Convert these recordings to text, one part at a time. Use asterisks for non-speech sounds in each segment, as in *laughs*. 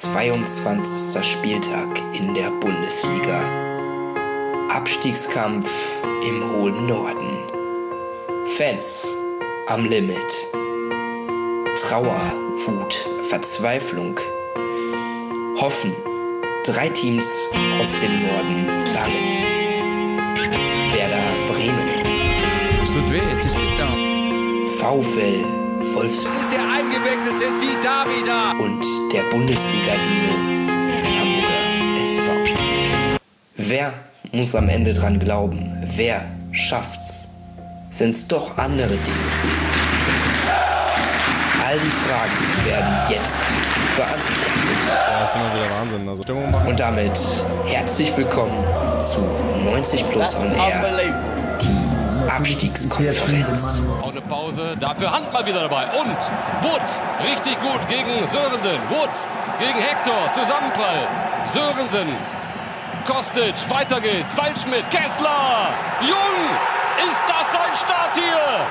22. Spieltag in der Bundesliga. Abstiegskampf im hohen Norden. Fans am Limit. Trauer, Wut, Verzweiflung. Hoffen. Drei Teams aus dem Norden bangen. Werder Bremen. Es tut weh, es ist bitter. VfL Wolfsburg. Eingewechselte Di Davida. und der Bundesliga-Dino Hamburger SV. Wer muss am Ende dran glauben? Wer schafft's? Sind's doch andere Teams? All die Fragen werden jetzt beantwortet. Ja, ist immer wieder Wahnsinn. Also Stimmung machen. Und damit herzlich willkommen zu 90 Plus on Air, die Abstiegskonferenz. Dafür Hand mal wieder dabei. Und Wood, richtig gut gegen Sörensen. Wood gegen Hector, Zusammenprall. Sörensen, Kostic, weiter geht's. Waldschmidt, Kessler, Jung, ist das ein Start hier?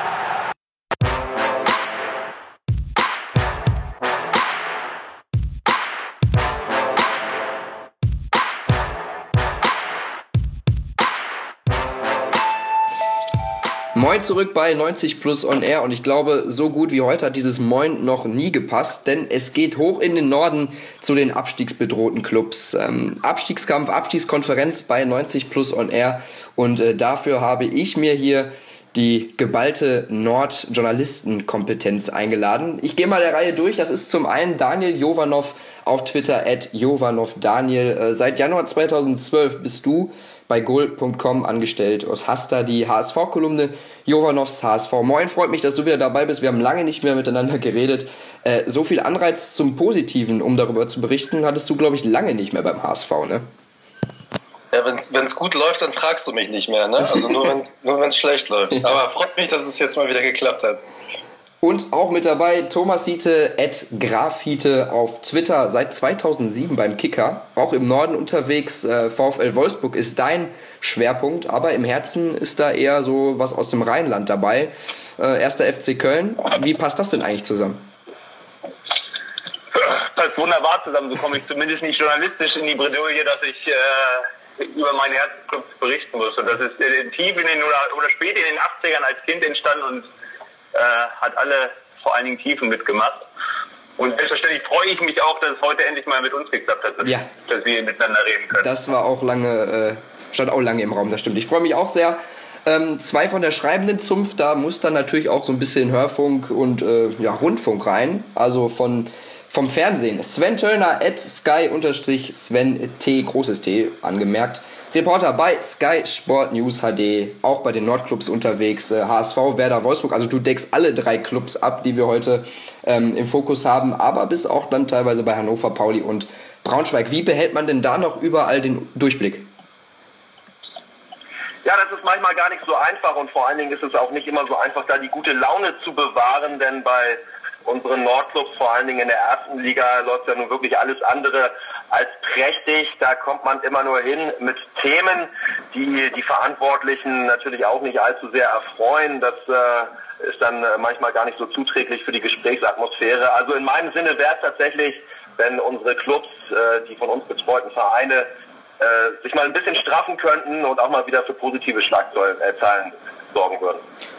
Moin zurück bei 90 Plus on Air und ich glaube, so gut wie heute hat dieses Moin noch nie gepasst, denn es geht hoch in den Norden zu den abstiegsbedrohten Clubs. Ähm, Abstiegskampf, Abstiegskonferenz bei 90 Plus on Air und äh, dafür habe ich mir hier die geballte Nord-Journalistenkompetenz eingeladen. Ich gehe mal der Reihe durch. Das ist zum einen Daniel Jovanov auf Twitter at Jovanov Daniel. Äh, seit Januar 2012 bist du bei goal.com angestellt. Du hast da die HSV-Kolumne Jovanovs HSV. Moin, freut mich, dass du wieder dabei bist. Wir haben lange nicht mehr miteinander geredet. Äh, so viel Anreiz zum Positiven, um darüber zu berichten, hattest du, glaube ich, lange nicht mehr beim HSV, ne? Ja, wenn es gut läuft, dann fragst du mich nicht mehr, ne? Also nur wenn wenn's schlecht läuft. *laughs* Aber freut mich, dass es jetzt mal wieder geklappt hat. Und auch mit dabei Thomas Hiete, at Graf Hiete auf Twitter seit 2007 beim Kicker. Auch im Norden unterwegs. Äh, VfL Wolfsburg ist dein Schwerpunkt, aber im Herzen ist da eher so was aus dem Rheinland dabei. Äh, erster FC Köln. Wie passt das denn eigentlich zusammen? passt wunderbar zusammen. So komme ich zumindest nicht journalistisch in die Bredouille, dass ich äh, über meinen Herzclub berichten muss. Und das ist äh, tief in den oder, oder spät in den 80ern als Kind entstanden und hat alle vor allen Dingen Tiefen mitgemacht. Und selbstverständlich freue ich mich auch, dass es heute endlich mal mit uns geklappt hat, dass, Ja. dass wir miteinander reden können. Das war auch lange, äh, stand auch lange im Raum, das stimmt. Ich freue mich auch sehr. Ähm, zwei von der schreibenden Zunft, da muss dann natürlich auch so ein bisschen Hörfunk und äh, ja, Rundfunk rein. Also von, vom Fernsehen. Sven Töllner at Sky-Sven T, großes T, angemerkt. Reporter bei Sky Sport News HD, auch bei den Nordclubs unterwegs, äh, HSV, Werder, Wolfsburg. Also du deckst alle drei Clubs ab, die wir heute ähm, im Fokus haben, aber bist auch dann teilweise bei Hannover, Pauli und Braunschweig. Wie behält man denn da noch überall den Durchblick? Ja, das ist manchmal gar nicht so einfach und vor allen Dingen ist es auch nicht immer so einfach, da die gute Laune zu bewahren, denn bei unseren Nordclubs, vor allen Dingen in der ersten Liga, läuft ja nun wirklich alles andere als prächtig. Da kommt man immer nur hin mit Themen, die die Verantwortlichen natürlich auch nicht allzu sehr erfreuen. Das äh, ist dann äh, manchmal gar nicht so zuträglich für die Gesprächsatmosphäre. Also in meinem Sinne wäre es tatsächlich, wenn unsere Clubs, äh, die von uns betreuten Vereine, äh, sich mal ein bisschen straffen könnten und auch mal wieder für positive Schlagzeilen äh, sorgen würden.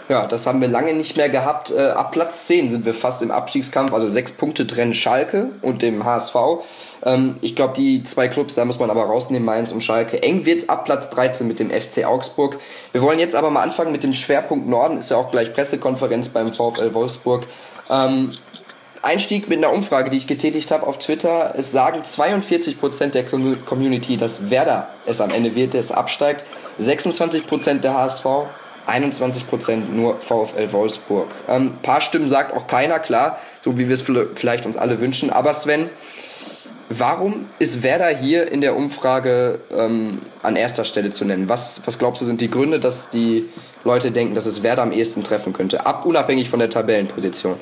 Ja, das haben wir lange nicht mehr gehabt. Äh, ab Platz 10 sind wir fast im Abstiegskampf, also sechs Punkte trennen Schalke und dem HSV. Ähm, ich glaube, die zwei Clubs, da muss man aber rausnehmen, Mainz und Schalke. Eng wird's ab Platz 13 mit dem FC Augsburg. Wir wollen jetzt aber mal anfangen mit dem Schwerpunkt Norden, ist ja auch gleich Pressekonferenz beim VfL Wolfsburg. Ähm, Einstieg mit einer Umfrage, die ich getätigt habe auf Twitter. Es sagen 42% der Commu- Community, dass Werder es am Ende wird, der es absteigt. 26% der HSV, 21% nur VfL Wolfsburg. Ein paar Stimmen sagt auch keiner, klar, so wie wir es vielleicht- vielleicht uns alle wünschen. Aber Sven, warum ist Werder hier in der Umfrage ähm, an erster Stelle zu nennen? Was, was glaubst du, sind die Gründe, dass die Leute denken, dass es Werder am ehesten treffen könnte? Ab, unabhängig von der Tabellenposition.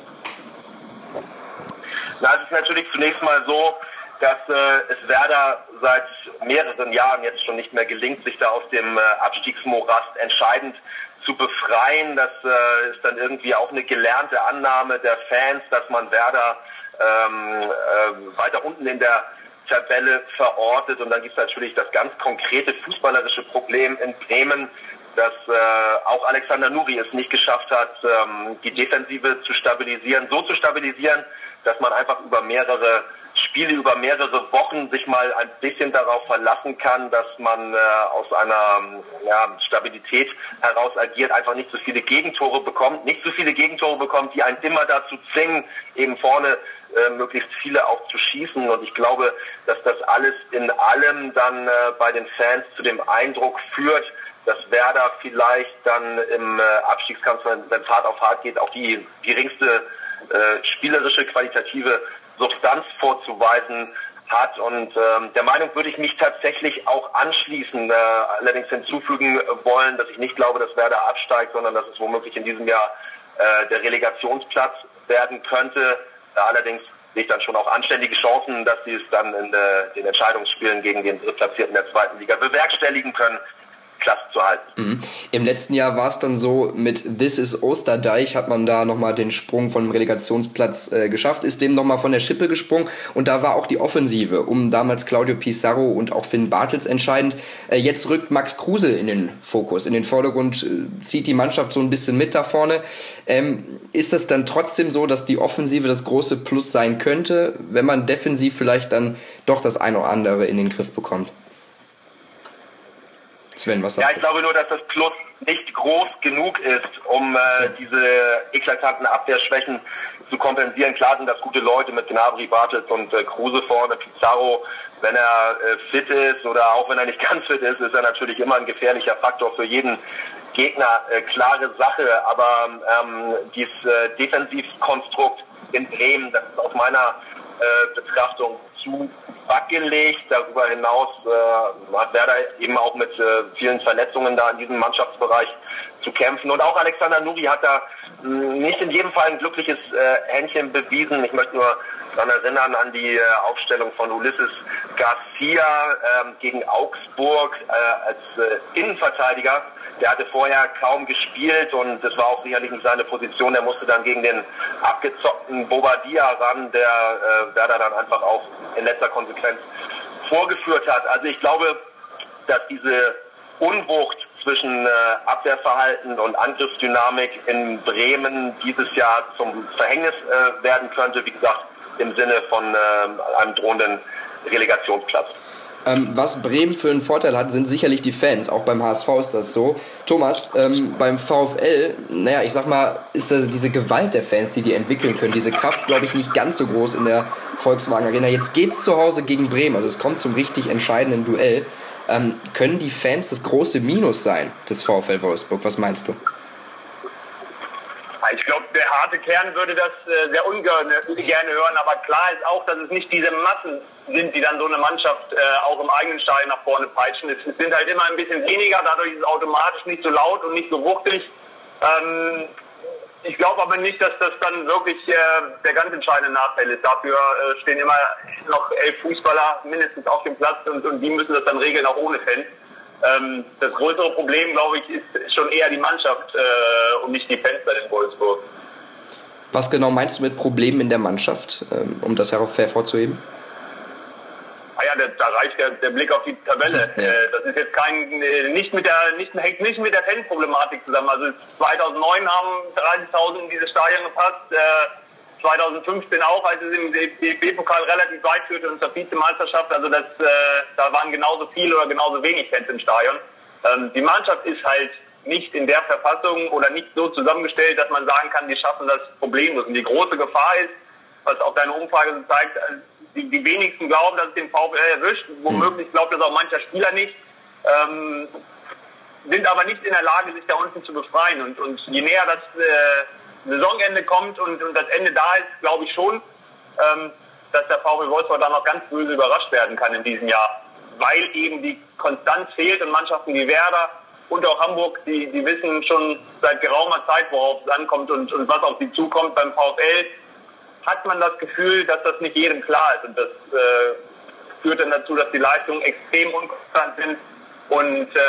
Na, es ist natürlich zunächst mal so, dass äh, es Werder seit mehreren Jahren jetzt schon nicht mehr gelingt, sich da aus dem äh, Abstiegsmorast entscheidend zu befreien. Das äh, ist dann irgendwie auch eine gelernte Annahme der Fans, dass man Werder ähm, äh, weiter unten in der Tabelle verortet. Und dann gibt es natürlich das ganz konkrete fußballerische Problem in Bremen, dass äh, auch Alexander Nuri es nicht geschafft hat, ähm, die Defensive zu stabilisieren, so zu stabilisieren, dass man einfach über mehrere Spiele, über mehrere Wochen sich mal ein bisschen darauf verlassen kann, dass man äh, aus einer ja, Stabilität heraus agiert, einfach nicht so viele Gegentore bekommt, nicht so viele Gegentore bekommt, die einen immer dazu zwingen, eben vorne äh, möglichst viele auch zu schießen. Und ich glaube, dass das alles in allem dann äh, bei den Fans zu dem Eindruck führt, dass Werder vielleicht dann im äh, Abstiegskampf, wenn es hart auf hart geht, auch die geringste äh, spielerische, qualitative Substanz vorzuweisen hat. Und ähm, der Meinung würde ich mich tatsächlich auch anschließen, äh, allerdings hinzufügen wollen, dass ich nicht glaube, dass Werder absteigt, sondern dass es womöglich in diesem Jahr äh, der Relegationsplatz werden könnte. allerdings sehe ich dann schon auch anständige Chancen, dass sie es dann in äh, den Entscheidungsspielen gegen den Drittplatzierten der zweiten Liga bewerkstelligen können klasse zu halten. Mhm. Im letzten Jahr war es dann so, mit This is Osterdeich hat man da nochmal den Sprung vom Relegationsplatz äh, geschafft, ist dem nochmal von der Schippe gesprungen und da war auch die Offensive um damals Claudio Pizarro und auch Finn Bartels entscheidend. Äh, jetzt rückt Max Kruse in den Fokus, in den Vordergrund, äh, zieht die Mannschaft so ein bisschen mit da vorne. Ähm, ist es dann trotzdem so, dass die Offensive das große Plus sein könnte, wenn man defensiv vielleicht dann doch das eine oder andere in den Griff bekommt? Sven, was sagst Ja, ich glaube nur, dass das Plus nicht groß genug ist, um äh, diese eklatanten Abwehrschwächen zu kompensieren. Klar sind das gute Leute mit Gnabry, Bartels und äh, Kruse vorne, Pizarro. Wenn er äh, fit ist oder auch wenn er nicht *laughs* ganz fit ist, ist er natürlich immer ein gefährlicher Faktor für jeden Gegner. Äh, klare Sache, aber ähm, dieses äh, Defensivkonstrukt in Bremen, das ist aus meiner äh, Betrachtung zu wackelig. Darüber hinaus äh, hat Werder eben auch mit äh, vielen Verletzungen da in diesem Mannschaftsbereich zu kämpfen. Und auch Alexander Nuri hat da hm, nicht in jedem Fall ein glückliches äh, Händchen bewiesen. Ich möchte nur daran erinnern an die äh, Aufstellung von Ulysses Garcia ähm, gegen Augsburg äh, als äh, Innenverteidiger der hatte vorher kaum gespielt und das war auch sicherlich nicht seine Position. Der musste dann gegen den abgezockten Bobadilla ran, der äh, Werder dann einfach auch in letzter Konsequenz vorgeführt hat. Also ich glaube, dass diese Unwucht zwischen äh, Abwehrverhalten und Angriffsdynamik in Bremen dieses Jahr zum Verhängnis äh, werden könnte, wie gesagt, im Sinne von äh, einem drohenden Relegationsplatz. Ähm, was Bremen für einen Vorteil hat, sind sicherlich die Fans. Auch beim HSV ist das so. Thomas, ähm, beim VfL, naja, ich sag mal, ist das diese Gewalt der Fans, die die entwickeln können, diese Kraft, glaube ich, nicht ganz so groß in der Volkswagen Arena. Jetzt geht's zu Hause gegen Bremen, also es kommt zum richtig entscheidenden Duell. Ähm, können die Fans das große Minus sein des VfL Wolfsburg? Was meinst du? Ich glaube, der harte Kern würde das äh, sehr ungern gerne hören, aber klar ist auch, dass es nicht diese Massen sind, die dann so eine Mannschaft äh, auch im eigenen Stadion nach vorne peitschen. Es, sind halt immer ein bisschen weniger, dadurch ist es automatisch nicht so laut und nicht so wuchtig. Ähm, ich glaube aber nicht, dass das dann wirklich äh, der ganz entscheidende Nachteil ist. Dafür äh, stehen immer noch elf Fußballer mindestens auf dem Platz und, und die müssen das dann regeln, auch ohne Fans. Ähm, das größere Problem, glaube ich, ist schon eher die Mannschaft äh, und nicht die Fans bei den Wolfsburg. Was genau meinst du mit Problemen in der Mannschaft, ähm, um das hervorzuheben? Ah ja, da reicht der, der, Blick auf die Tabelle. *laughs* Ja. Äh, das ist jetzt kein, äh, nicht mit der, nicht, hängt nicht mit der Fanproblematik zusammen. Also 2009 haben 30.000 in dieses Stadion gepasst. Äh, 2015 auch, als es im DFB-Pokal relativ weit führte und zur Vizemeisterschaft. Also das, äh, da waren genauso viele oder genauso wenig Fans im Stadion. Ähm, die Mannschaft ist halt nicht in der Verfassung oder nicht so zusammengestellt, dass man sagen kann, die schaffen das problemlos. Und die große Gefahr ist, was auch deine Umfrage zeigt, äh, die, die wenigsten glauben, dass es den VfL erwischt. Womöglich glaubt das auch mancher Spieler nicht. Ähm, sind aber nicht in der Lage, sich da unten zu befreien. Und, und je näher das äh, Saisonende kommt und, und das Ende da ist, glaube ich schon, ähm, dass der VW Wolfsburg da noch ganz böse überrascht werden kann in diesem Jahr, weil eben die Konstanz fehlt und Mannschaften wie Werder und auch Hamburg, die, die wissen schon seit geraumer Zeit, worauf es ankommt und, und was auf sie zukommt. Beim VfL hat man das Gefühl, dass das nicht jedem klar ist und das äh, führt dann dazu, dass die Leistungen extrem unkonstant sind und äh,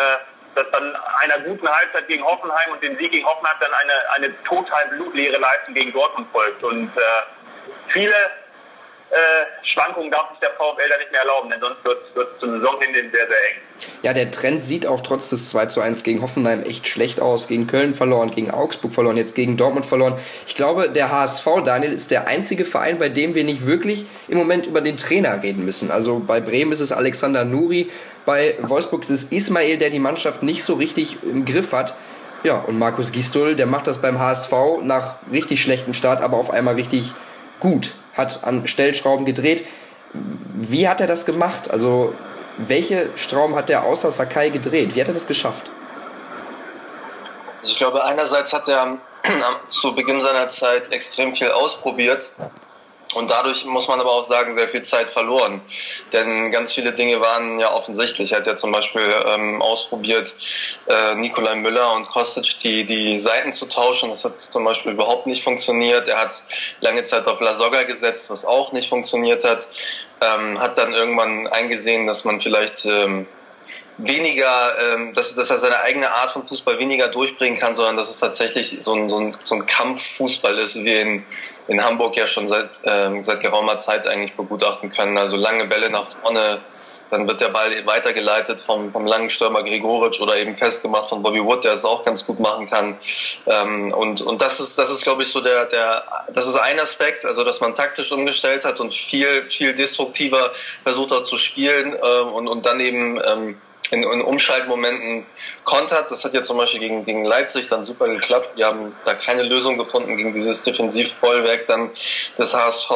dass dann einer guten Halbzeit gegen Hoffenheim und den Sieg gegen Hoffenheim dann eine, eine total blutleere Leistung gegen Dortmund folgt. Und äh, viele äh, Schwankungen darf sich der VfL da nicht mehr erlauben, denn sonst wird es zum Saisonende sehr, sehr eng. Ja, der Trend sieht auch trotz des 2 zu 1 gegen Hoffenheim echt schlecht aus. Gegen Köln verloren, gegen Augsburg verloren, jetzt gegen Dortmund verloren. Ich glaube, der HSV, Daniel, ist der einzige Verein, bei dem wir nicht wirklich im Moment über den Trainer reden müssen. Also bei Bremen ist es Alexander Nuri, bei Wolfsburg ist es Ismail, der die Mannschaft nicht so richtig im Griff hat. Ja, und Markus Gistol, der macht das beim HSV nach richtig schlechtem Start, aber auf einmal richtig gut. Hat an Stellschrauben gedreht. Wie hat er das gemacht? Also, welche Schrauben hat er außer Sakai gedreht? Wie hat er das geschafft? Also ich glaube, einerseits hat er *clears throat* zu Beginn seiner Zeit extrem viel ausprobiert und dadurch muss man aber auch sagen, sehr viel Zeit verloren. Denn ganz viele Dinge waren ja offensichtlich. Er hat ja zum Beispiel ähm, ausprobiert, äh, Nikolai Müller und Kostic die, die Seiten zu tauschen. Das hat zum Beispiel überhaupt nicht funktioniert. Er hat lange Zeit auf Lasogga gesetzt, was auch nicht funktioniert hat. Ähm, hat dann irgendwann eingesehen, dass man vielleicht ähm, weniger, ähm, dass, dass er seine eigene Art von Fußball weniger durchbringen kann, sondern dass es tatsächlich so ein, so ein, so ein Kampffußball ist, wie in, in Hamburg ja schon seit, ähm, seit geraumer Zeit eigentlich begutachten können. Also lange Bälle nach vorne, dann wird der Ball weitergeleitet vom, vom langen Stürmer Grigoric oder eben festgemacht von Bobby Wood, der es auch ganz gut machen kann. Ähm, und, und das ist, das ist, glaube ich, so der, der, das ist ein Aspekt, also dass man taktisch umgestellt hat und viel, viel destruktiver versucht hat zu spielen ähm, und, und dann eben ähm, in, in Umschaltmomenten kontert. Das hat ja zum Beispiel gegen, gegen Leipzig dann super geklappt. Die haben da keine Lösung gefunden gegen dieses Defensivbollwerk dann des HSV.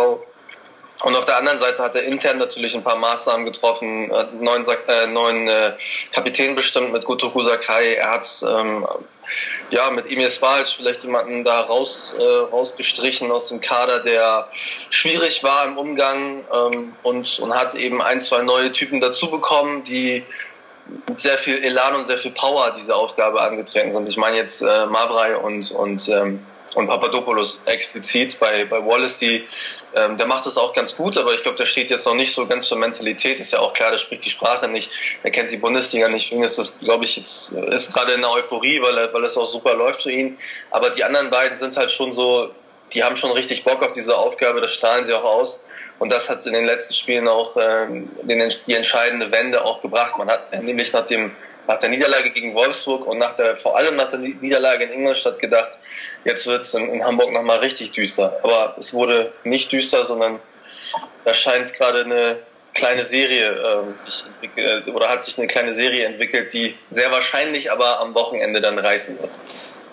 Und auf der anderen Seite hat er intern natürlich ein paar Maßnahmen getroffen, hat neuen, äh, neuen äh, Kapitän bestimmt mit Gotoku Sakai. Er hat ähm, ja, mit Emil Svalc vielleicht jemanden da raus, äh, rausgestrichen aus dem Kader, der schwierig war im Umgang ähm, und, und hat eben ein, zwei neue Typen dazu bekommen, die sehr viel Elan und sehr viel Power diese Aufgabe angetreten sind. Ich meine jetzt äh, Mabrai und, und, ähm, und Papadopoulos explizit bei, bei Wallace, die, ähm, der macht das auch ganz gut, aber ich glaube, der steht jetzt noch nicht so ganz zur Mentalität. Ist ja auch klar, der spricht die Sprache nicht, er kennt die Bundesliga nicht. Deswegen ist das, glaube ich, jetzt ist gerade in der Euphorie, weil, weil es auch super läuft für ihn. Aber die anderen beiden sind halt schon so, die haben schon richtig Bock auf diese Aufgabe, das strahlen sie auch aus. Und das hat in den letzten Spielen auch ähm, den, die entscheidende Wende auch gebracht. Man hat nämlich nach, dem, nach der Niederlage gegen Wolfsburg und nach der, vor allem nach der Niederlage in Ingolstadt gedacht, jetzt wird es in, in Hamburg nochmal richtig düster. Aber es wurde nicht düster, sondern da scheint gerade eine kleine Serie äh, sich entwickelt, oder hat sich eine kleine Serie entwickelt, die sehr wahrscheinlich aber am Wochenende dann reißen wird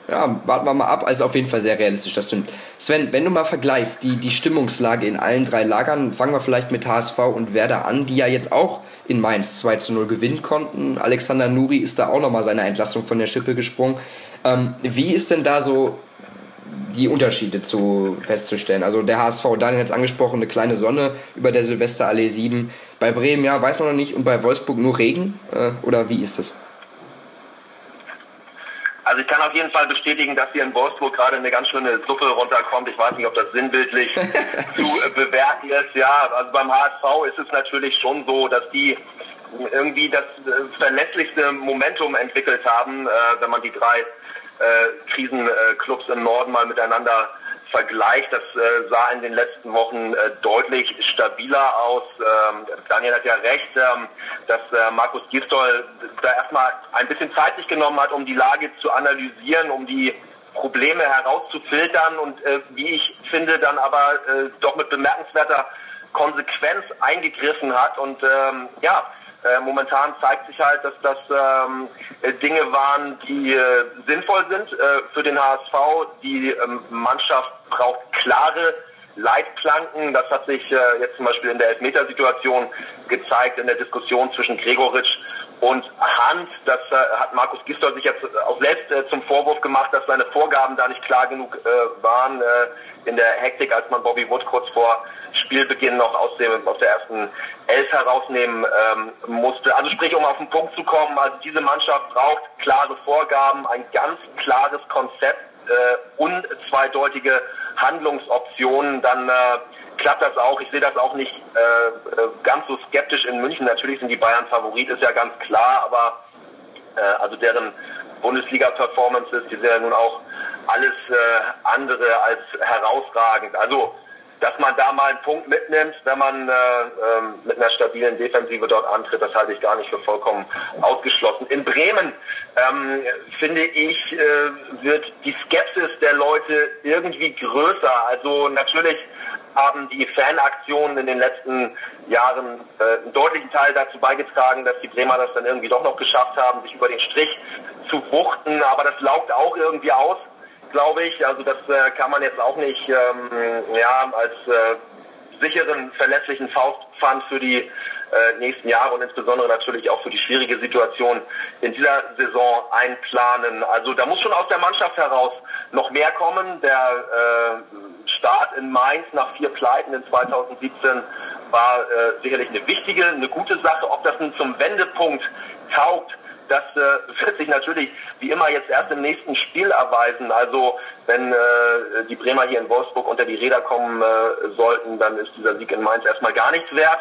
ja, warten wir mal ab. Also auf jeden Fall sehr realistisch, das stimmt. Sven, wenn du mal vergleichst, die, die Stimmungslage in allen drei Lagern, fangen wir vielleicht mit HSV und Werder an, die ja jetzt auch in Mainz 2 zu 0 gewinnen konnten. Alexander Nuri ist da auch nochmal seine Entlassung von der Schippe gesprungen. Ähm, wie ist denn da so die Unterschiede zu festzustellen? Also der HSV, Daniel hat es angesprochen, eine kleine Sonne über der Silvesterallee 7. Bei Bremen, ja, weiß man noch nicht. Und bei Wolfsburg nur Regen? Äh, oder wie ist das? Also ich kann auf jeden Fall bestätigen, dass hier in Wolfsburg gerade eine ganz schöne Suppe runterkommt. Ich weiß nicht, ob das sinnbildlich *laughs* zu bewerten ist. Ja, also beim HSV ist es natürlich schon so, dass die irgendwie das äh, verlässlichste Momentum entwickelt haben, äh, wenn man die drei äh, Krisenclubs im Norden mal miteinander Vergleich, das äh, sah in den letzten Wochen äh, deutlich stabiler aus. Ähm, Daniel hat ja recht, ähm, dass äh, Markus Gistol da erstmal ein bisschen Zeit sich genommen hat, um die Lage zu analysieren, um die Probleme herauszufiltern und äh, wie ich finde, dann aber äh, doch mit bemerkenswerter Konsequenz eingegriffen hat und ähm, ja, äh, momentan zeigt sich halt, dass das ähm, Dinge waren, die äh, sinnvoll sind äh, für den HSV. Die ähm, Mannschaft braucht klare Leitplanken. Das hat sich äh, jetzt zum Beispiel in der Elfmetersituation gezeigt, in der Diskussion zwischen Gregoritsch und Hand. Das äh, hat Markus Gisdol sich jetzt auch selbst äh, zum Vorwurf gemacht, dass seine Vorgaben da nicht klar genug waren in der Hektik, als man Bobby Wood kurz vor Spielbeginn noch aus, dem, aus der ersten Elf herausnehmen ähm, musste. Also sprich, um auf den Punkt zu kommen, also diese Mannschaft braucht klare Vorgaben, ein ganz klares Konzept, äh, unzweideutige Handlungsoptionen, dann äh, klappt das auch. Ich sehe das auch nicht äh, äh, ganz so skeptisch in München. Natürlich sind die Bayern Favorit, ist ja ganz klar, aber äh, also deren Bundesliga-Performances, die sind ja nun auch alles äh, andere als herausragend. Also dass man da mal einen Punkt mitnimmt, wenn man äh, ähm, mit einer stabilen Defensive dort antritt, das halte ich gar nicht für vollkommen ausgeschlossen. In Bremen ähm, finde ich, äh, wird die Skepsis der Leute irgendwie größer. Also natürlich haben die Fanaktionen in den letzten Jahren äh, einen deutlichen Teil dazu beigetragen, dass die Bremer das dann irgendwie doch noch geschafft haben, sich über den Strich zu wuchten. Aber das laugt auch irgendwie aus, glaube ich. Also das äh, kann man jetzt auch nicht ähm, ja, als äh, sicheren, verlässlichen Faustpfand für die äh, nächsten Jahre und insbesondere natürlich auch für die schwierige Situation in dieser Saison einplanen. Also da muss schon aus der Mannschaft heraus noch mehr kommen. Der äh, Start in Mainz nach vier Pleiten in 2017 war äh, sicherlich eine wichtige, eine gute Sache. Ob das nun zum Wendepunkt taugt, das äh, wird sich natürlich wie immer jetzt erst im nächsten Spiel erweisen. Also wenn äh, die Bremer hier in Wolfsburg unter die Räder kommen äh, sollten, dann ist dieser Sieg in Mainz erstmal gar nichts wert.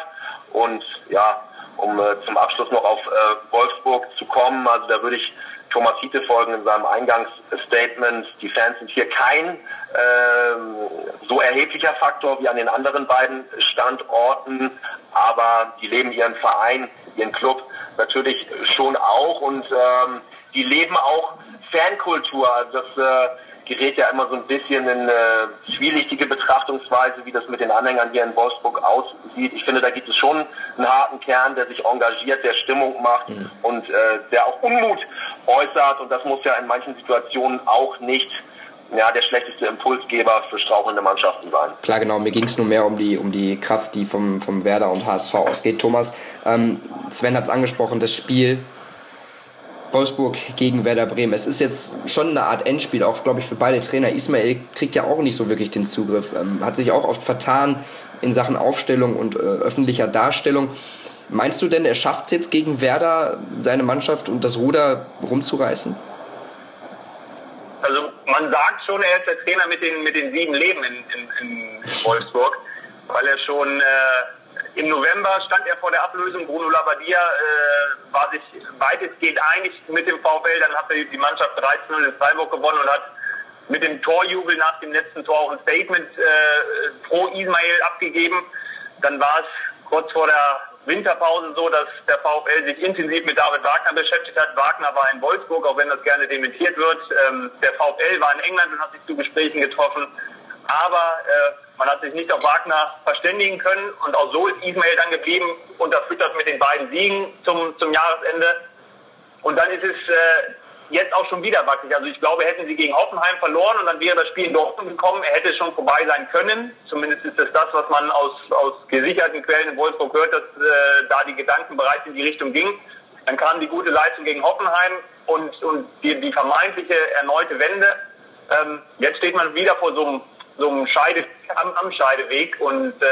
Und ja, um äh, zum Abschluss noch auf äh, Wolfsburg zu kommen, also da würde ich Thomas Hiete folgen in seinem Eingangsstatement. Die Fans sind hier kein ähm, so erheblicher Faktor wie an den anderen beiden Standorten, aber die leben ihren Verein, ihren Club natürlich schon auch und ähm, die leben auch Fankultur. Also das äh, gerät ja immer so ein bisschen in äh, zwielichtige Betrachtungsweise, wie das mit den Anhängern hier in Wolfsburg aussieht. Ich finde, da gibt es schon einen harten Kern, der sich engagiert, der Stimmung macht mhm. und äh, der auch Unmut äußert. Und das muss ja in manchen Situationen auch nicht ja, der schlechteste Impulsgeber für strauchelnde Mannschaften sein. Klar, genau. Mir ging es nur mehr um die, um die Kraft, die vom, vom Werder und HSV ausgeht. Thomas, ähm, Sven hat es angesprochen, das Spiel Wolfsburg gegen Werder Bremen. Es ist jetzt schon eine Art Endspiel, auch glaube ich für beide Trainer. Ismail kriegt ja auch nicht so wirklich den Zugriff, ähm, hat sich auch oft vertan in Sachen Aufstellung und äh, öffentlicher Darstellung. Meinst du denn, er schafft es jetzt gegen Werder, seine Mannschaft und das Ruder rumzureißen? Also man sagt schon, er ist der Trainer mit den, mit den sieben Leben in, in, in Wolfsburg, weil er schon äh, im November stand er vor der Ablösung. Bruno Labbadia äh, war sich weitestgehend einig mit dem VfL. Dann hat die Mannschaft 13-0 in Freiburg gewonnen und hat mit dem Torjubel nach dem letzten Tor auch ein Statement äh, pro Ismail abgegeben. Dann war es kurz vor der Winterpause so, dass der VfL sich intensiv mit David Wagner beschäftigt hat. Wagner war in Wolfsburg, auch wenn das gerne dementiert wird. Ähm, der VfL war in England und hat sich zu Gesprächen getroffen. Aber äh, man hat sich nicht auf Wagner verständigen können und auch so ist Ismail dann geblieben, unterfüttert mit den beiden Siegen zum, zum Jahresende. Und dann ist es äh, jetzt auch schon wieder wackelig. Also ich glaube, hätten sie gegen Hoffenheim verloren und dann wäre das Spiel in Dortmund gekommen, er hätte schon vorbei sein können. Zumindest ist es das, was man aus, aus gesicherten Quellen in Wolfsburg hört, dass äh, da die Gedanken bereits in die Richtung ging. Dann kam die gute Leistung gegen Hoffenheim und, und die, die vermeintliche erneute Wende. Ähm, jetzt steht man wieder vor so einem so einem Scheide, am, am Scheideweg und äh,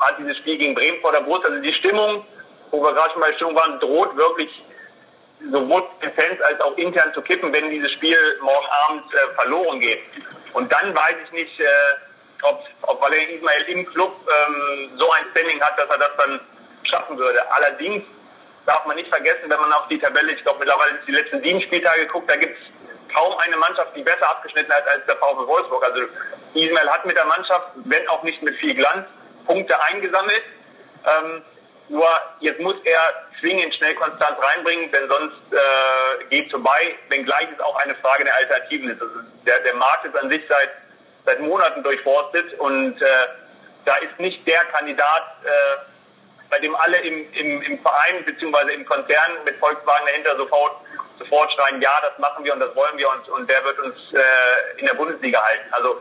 hat dieses Spiel gegen Bremen vor der Brust. Also die Stimmung, wo wir gerade schon bei Stimmung waren, droht wirklich sowohl den Fans als auch intern zu kippen, wenn dieses Spiel morgen Abend äh, verloren geht. Und dann weiß ich nicht, äh, ob, ob Valerian Ismail im Club ähm, so ein Standing hat, dass er das dann schaffen würde. Allerdings darf man nicht vergessen, wenn man auf die Tabelle, ich glaube mittlerweile die letzten sieben Spieltage guckt, da gibt es kaum eine Mannschaft, die besser abgeschnitten hat als der VfL Wolfsburg. Also Ismail hat mit der Mannschaft, wenn auch nicht mit viel Glanz, Punkte eingesammelt. Ähm, nur jetzt muss er zwingend schnell Konstanz reinbringen, denn sonst äh, geht vorbei, wenngleich es auch eine Frage der Alternativen ist. Also der, der Markt ist an sich seit, seit Monaten durchforstet und äh, da ist nicht der Kandidat, äh, bei dem alle im, im, im Verein bzw. im Konzern mit Volkswagen dahinter sofort sofort schreien, ja, das machen wir und das wollen wir und, und der wird uns äh, in der Bundesliga halten. Also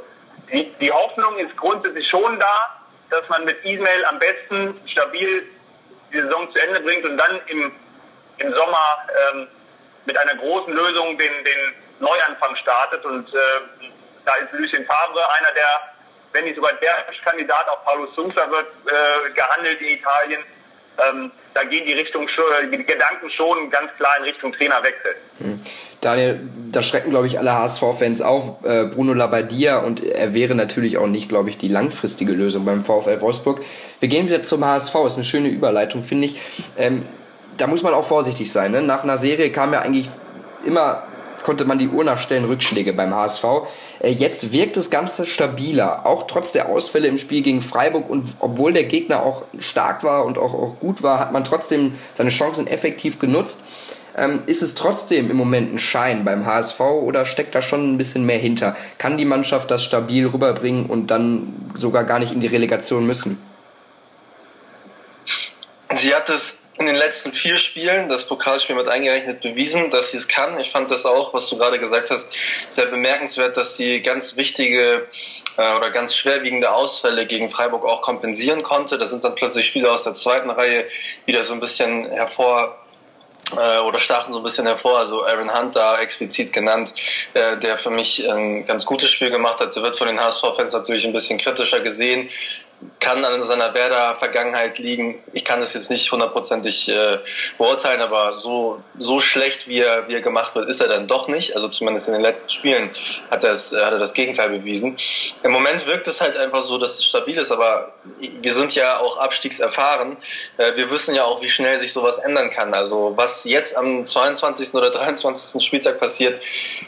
die, die Hoffnung ist grundsätzlich schon da, dass man mit Ismail am besten stabil die Saison zu Ende bringt und dann im, im Sommer ähm, mit einer großen Lösung den, den Neuanfang startet. Und äh, da ist Lucien Favre einer der, wenn nicht sogar der Kandidat, auch Paulo Sousa wird äh, gehandelt in Italien ähm, da gehen die, Richtung, die Gedanken schon ganz klar in Richtung Trainerwechsel. Hm. Daniel, da schrecken, glaube ich, alle HSV-Fans auf. Äh, Bruno Labbadia und er wäre natürlich auch nicht, glaube ich, die langfristige Lösung beim VfL Wolfsburg. Wir gehen wieder zum HSV, ist eine schöne Überleitung, finde ich. Ähm, da muss man auch vorsichtig sein. Ne? Nach einer Serie kam ja eigentlich immer konnte man die Uhr nachstellen, Rückschläge beim HSV. Äh, jetzt wirkt das Ganze stabiler, auch trotz der Ausfälle im Spiel gegen Freiburg und obwohl der Gegner auch stark war und auch, auch gut war, hat man trotzdem seine Chancen effektiv genutzt. Ähm, ist es trotzdem im Moment ein Schein beim HSV oder steckt da schon ein bisschen mehr hinter? Kann die Mannschaft das stabil rüberbringen und dann sogar gar nicht in die Relegation müssen? Sie hat es in den letzten vier Spielen, das Pokalspiel mit eingerechnet, bewiesen, dass sie es kann. Ich fand das auch, was du gerade gesagt hast, sehr bemerkenswert, dass sie ganz wichtige äh, oder ganz schwerwiegende Ausfälle gegen Freiburg auch kompensieren konnte. Da sind dann plötzlich Spieler aus der zweiten Reihe wieder so ein bisschen hervor äh, oder stachen so ein bisschen hervor. Also Aaron Hunt da explizit genannt, äh, der für mich ein ganz gutes Spiel gemacht hat. Der wird von den HSV-Fans natürlich ein bisschen kritischer gesehen kann an seiner Werder-Vergangenheit liegen. Ich kann es jetzt nicht hundertprozentig äh, beurteilen, aber so, so schlecht, wie er, wie er gemacht wird, ist er dann doch nicht. Also zumindest in den letzten Spielen hat er, es, hat er das Gegenteil bewiesen. Im Moment wirkt es halt einfach so, dass es stabil ist, aber wir sind ja auch abstiegserfahren. Äh, wir wissen ja auch, wie schnell sich sowas ändern kann. Also was jetzt am 22. oder 23. Spieltag passiert,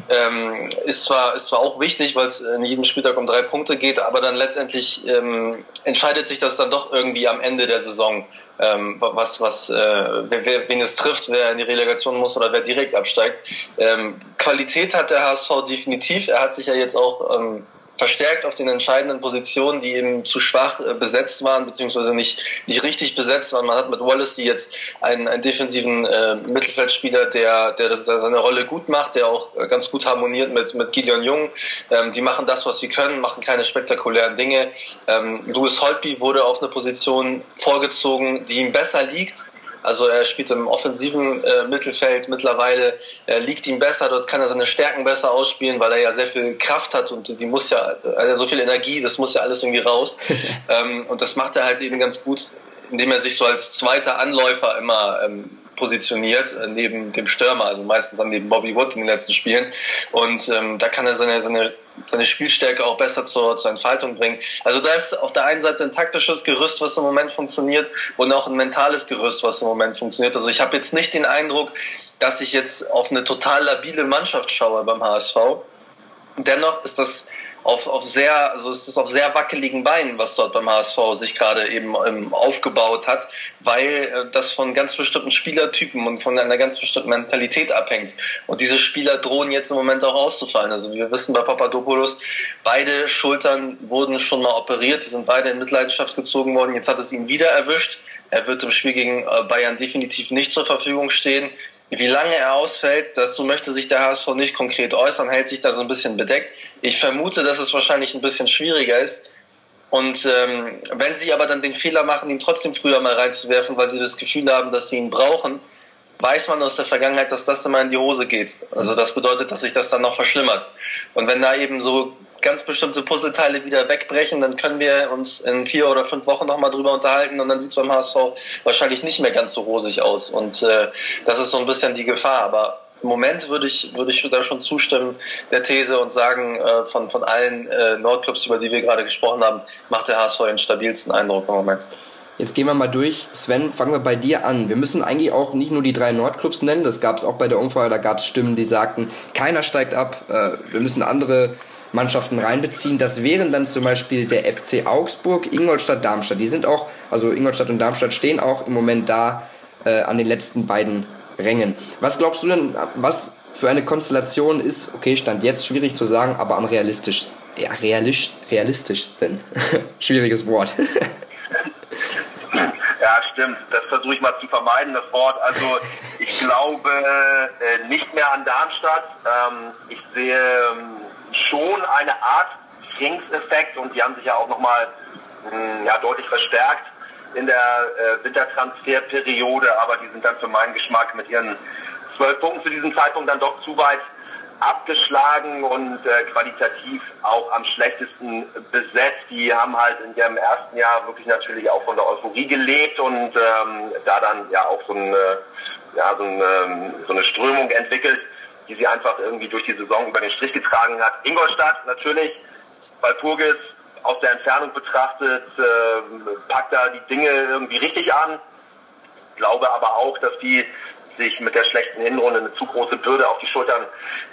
ähm, ist, zwar, ist zwar auch wichtig, weil es in jedem Spieltag um drei Punkte geht, aber dann letztendlich ähm, entscheidet sich das dann doch irgendwie am Ende der Saison, ähm, was, was, äh, wer, wen es trifft, wer in die Relegation muss oder wer direkt absteigt. Ähm, Qualität hat der HSV definitiv. Er hat sich ja jetzt auch ähm, verstärkt auf den entscheidenden Positionen, die eben zu schwach äh, besetzt waren, beziehungsweise nicht, nicht richtig besetzt waren. Man hat mit Wallace die jetzt einen, einen defensiven äh, Mittelfeldspieler, der, der, das, der seine Rolle gut macht, der auch äh, ganz gut harmoniert mit, mit Gideon Jung. Ähm, die machen das, was sie können, machen keine spektakulären Dinge. Ähm, Louis Holtby wurde auf eine Position vorgezogen, die ihm besser liegt also er spielt im offensiven äh, Mittelfeld mittlerweile, äh, liegt ihm besser, dort kann er seine Stärken besser ausspielen, weil er ja sehr viel Kraft hat und die muss ja, also so viel Energie, das muss ja alles irgendwie raus. *laughs* ähm, und das macht er halt eben ganz gut, indem er sich so als zweiter Anläufer immer ähm, positioniert, äh, neben dem Stürmer, also meistens dann neben Bobby Wood in den letzten Spielen. Und ähm, da kann er seine, seine, seine Spielstärke auch besser zur, zur Entfaltung bringen. Also da ist auf der einen Seite ein taktisches Gerüst, was im Moment funktioniert, und auch ein mentales Gerüst, was im Moment funktioniert. Also ich habe jetzt nicht den Eindruck, dass ich jetzt auf eine total labile Mannschaft schaue beim HSV. Dennoch ist das auf, auf sehr, also es ist auf sehr wackeligen Beinen, was dort beim HSV sich gerade eben ähm, aufgebaut hat, weil äh, das von ganz bestimmten Spielertypen und von einer ganz bestimmten Mentalität abhängt. Und diese Spieler drohen jetzt im Moment auch auszufallen. Also wir wissen bei Papadopoulos, beide Schultern wurden schon mal operiert, die sind beide in Mitleidenschaft gezogen worden. Jetzt hat es ihn wieder erwischt. Er wird im Spiel gegen äh, Bayern definitiv nicht zur Verfügung stehen. Wie lange er ausfällt, dazu möchte sich der HSV nicht konkret äußern, hält sich da so ein bisschen bedeckt. Ich vermute, dass es wahrscheinlich ein bisschen schwieriger ist. Und ähm, wenn sie aber dann den Fehler machen, ihn trotzdem früher mal reinzuwerfen, weil sie das Gefühl haben, dass sie ihn brauchen, weiß man aus der Vergangenheit, dass das mal in die Hose geht. Also das bedeutet, dass sich das dann noch verschlimmert. Und wenn da eben so ganz bestimmte Puzzleteile wieder wegbrechen, dann können wir uns in vier oder fünf Wochen nochmal drüber unterhalten und dann sieht es beim HSV wahrscheinlich nicht mehr ganz so rosig aus. Und äh, das ist so ein bisschen die Gefahr. Aber im Moment würde ich, würde ich da schon zustimmen der These und sagen, äh, von, von allen äh, Nordclubs, über die wir gerade gesprochen haben, macht der HSV den stabilsten Eindruck im Moment. Jetzt gehen wir mal durch. Sven, fangen wir bei dir an. Wir müssen eigentlich auch nicht nur die drei Nordclubs nennen, das gab es auch bei der Umfrage, da gab es Stimmen, die sagten, keiner steigt ab, äh, wir müssen andere Mannschaften reinbeziehen. Das wären dann zum Beispiel der FC Augsburg, Ingolstadt, Darmstadt. Die sind auch, also Ingolstadt und Darmstadt stehen auch im Moment da äh, an den letzten beiden Rängen. Was glaubst du denn, was für eine Konstellation ist, okay, Stand jetzt schwierig zu sagen, aber am realistischsten? Ja, realisch, realistischsten. *laughs* Schwieriges Wort. *laughs* Ja, stimmt. Das versuche ich mal zu vermeiden, das Wort. Also ich glaube äh, nicht mehr an Darmstadt. Ähm, ich sehe ähm, schon eine Art Pfingsteffekt und die haben sich ja auch nochmal hm, ja, deutlich verstärkt in der äh, Wintertransferperiode, aber die sind dann für meinen Geschmack mit ihren zwölf Punkten zu diesem Zeitpunkt dann doch zu weit abgeschlagen und äh, qualitativ auch am schlechtesten besetzt. Die haben halt in ihrem ersten Jahr wirklich natürlich auch von der Euphorie gelebt und ähm, da dann ja auch so eine, ja, so eine, so eine Strömung entwickelt, die sie einfach irgendwie durch die Saison über den Strich getragen hat. Ingolstadt natürlich, Walpurgis aus der Entfernung betrachtet, äh, packt da die Dinge irgendwie richtig an. Glaube aber auch, dass die sich mit der schlechten Hinrunde eine zu große Bürde auf die Schultern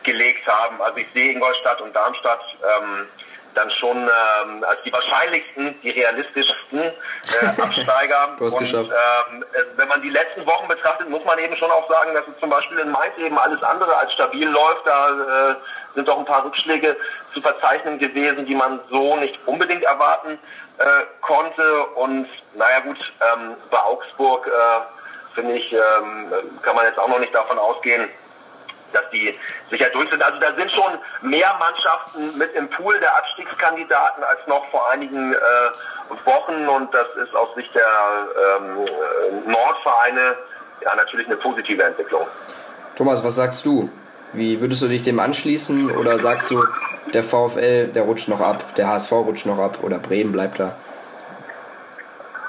gelegt haben. Also ich sehe Ingolstadt und Darmstadt ähm, dann schon ähm, als die wahrscheinlichsten, die realistischsten äh, Absteiger. *laughs* Und geschafft. ähm, äh, wenn man die letzten Wochen betrachtet, muss man eben schon auch sagen, dass es zum Beispiel in Mainz eben alles andere als stabil läuft. Da äh, sind doch ein paar Rückschläge zu verzeichnen gewesen, die man so nicht unbedingt erwarten äh, konnte. Und naja gut, ähm, bei Augsburg äh, finde ich, ähm, kann man jetzt auch noch nicht davon ausgehen, dass die sicher durch sind. Also da sind schon mehr Mannschaften mit im Pool der Abstiegskandidaten als noch vor einigen äh, Wochen und das ist aus Sicht der ähm, äh, Nordvereine ja natürlich eine positive Entwicklung. Thomas, was sagst du? Wie würdest du dich dem anschließen oder sagst du, der VfL, der rutscht noch ab, der HSV rutscht noch ab oder Bremen bleibt da?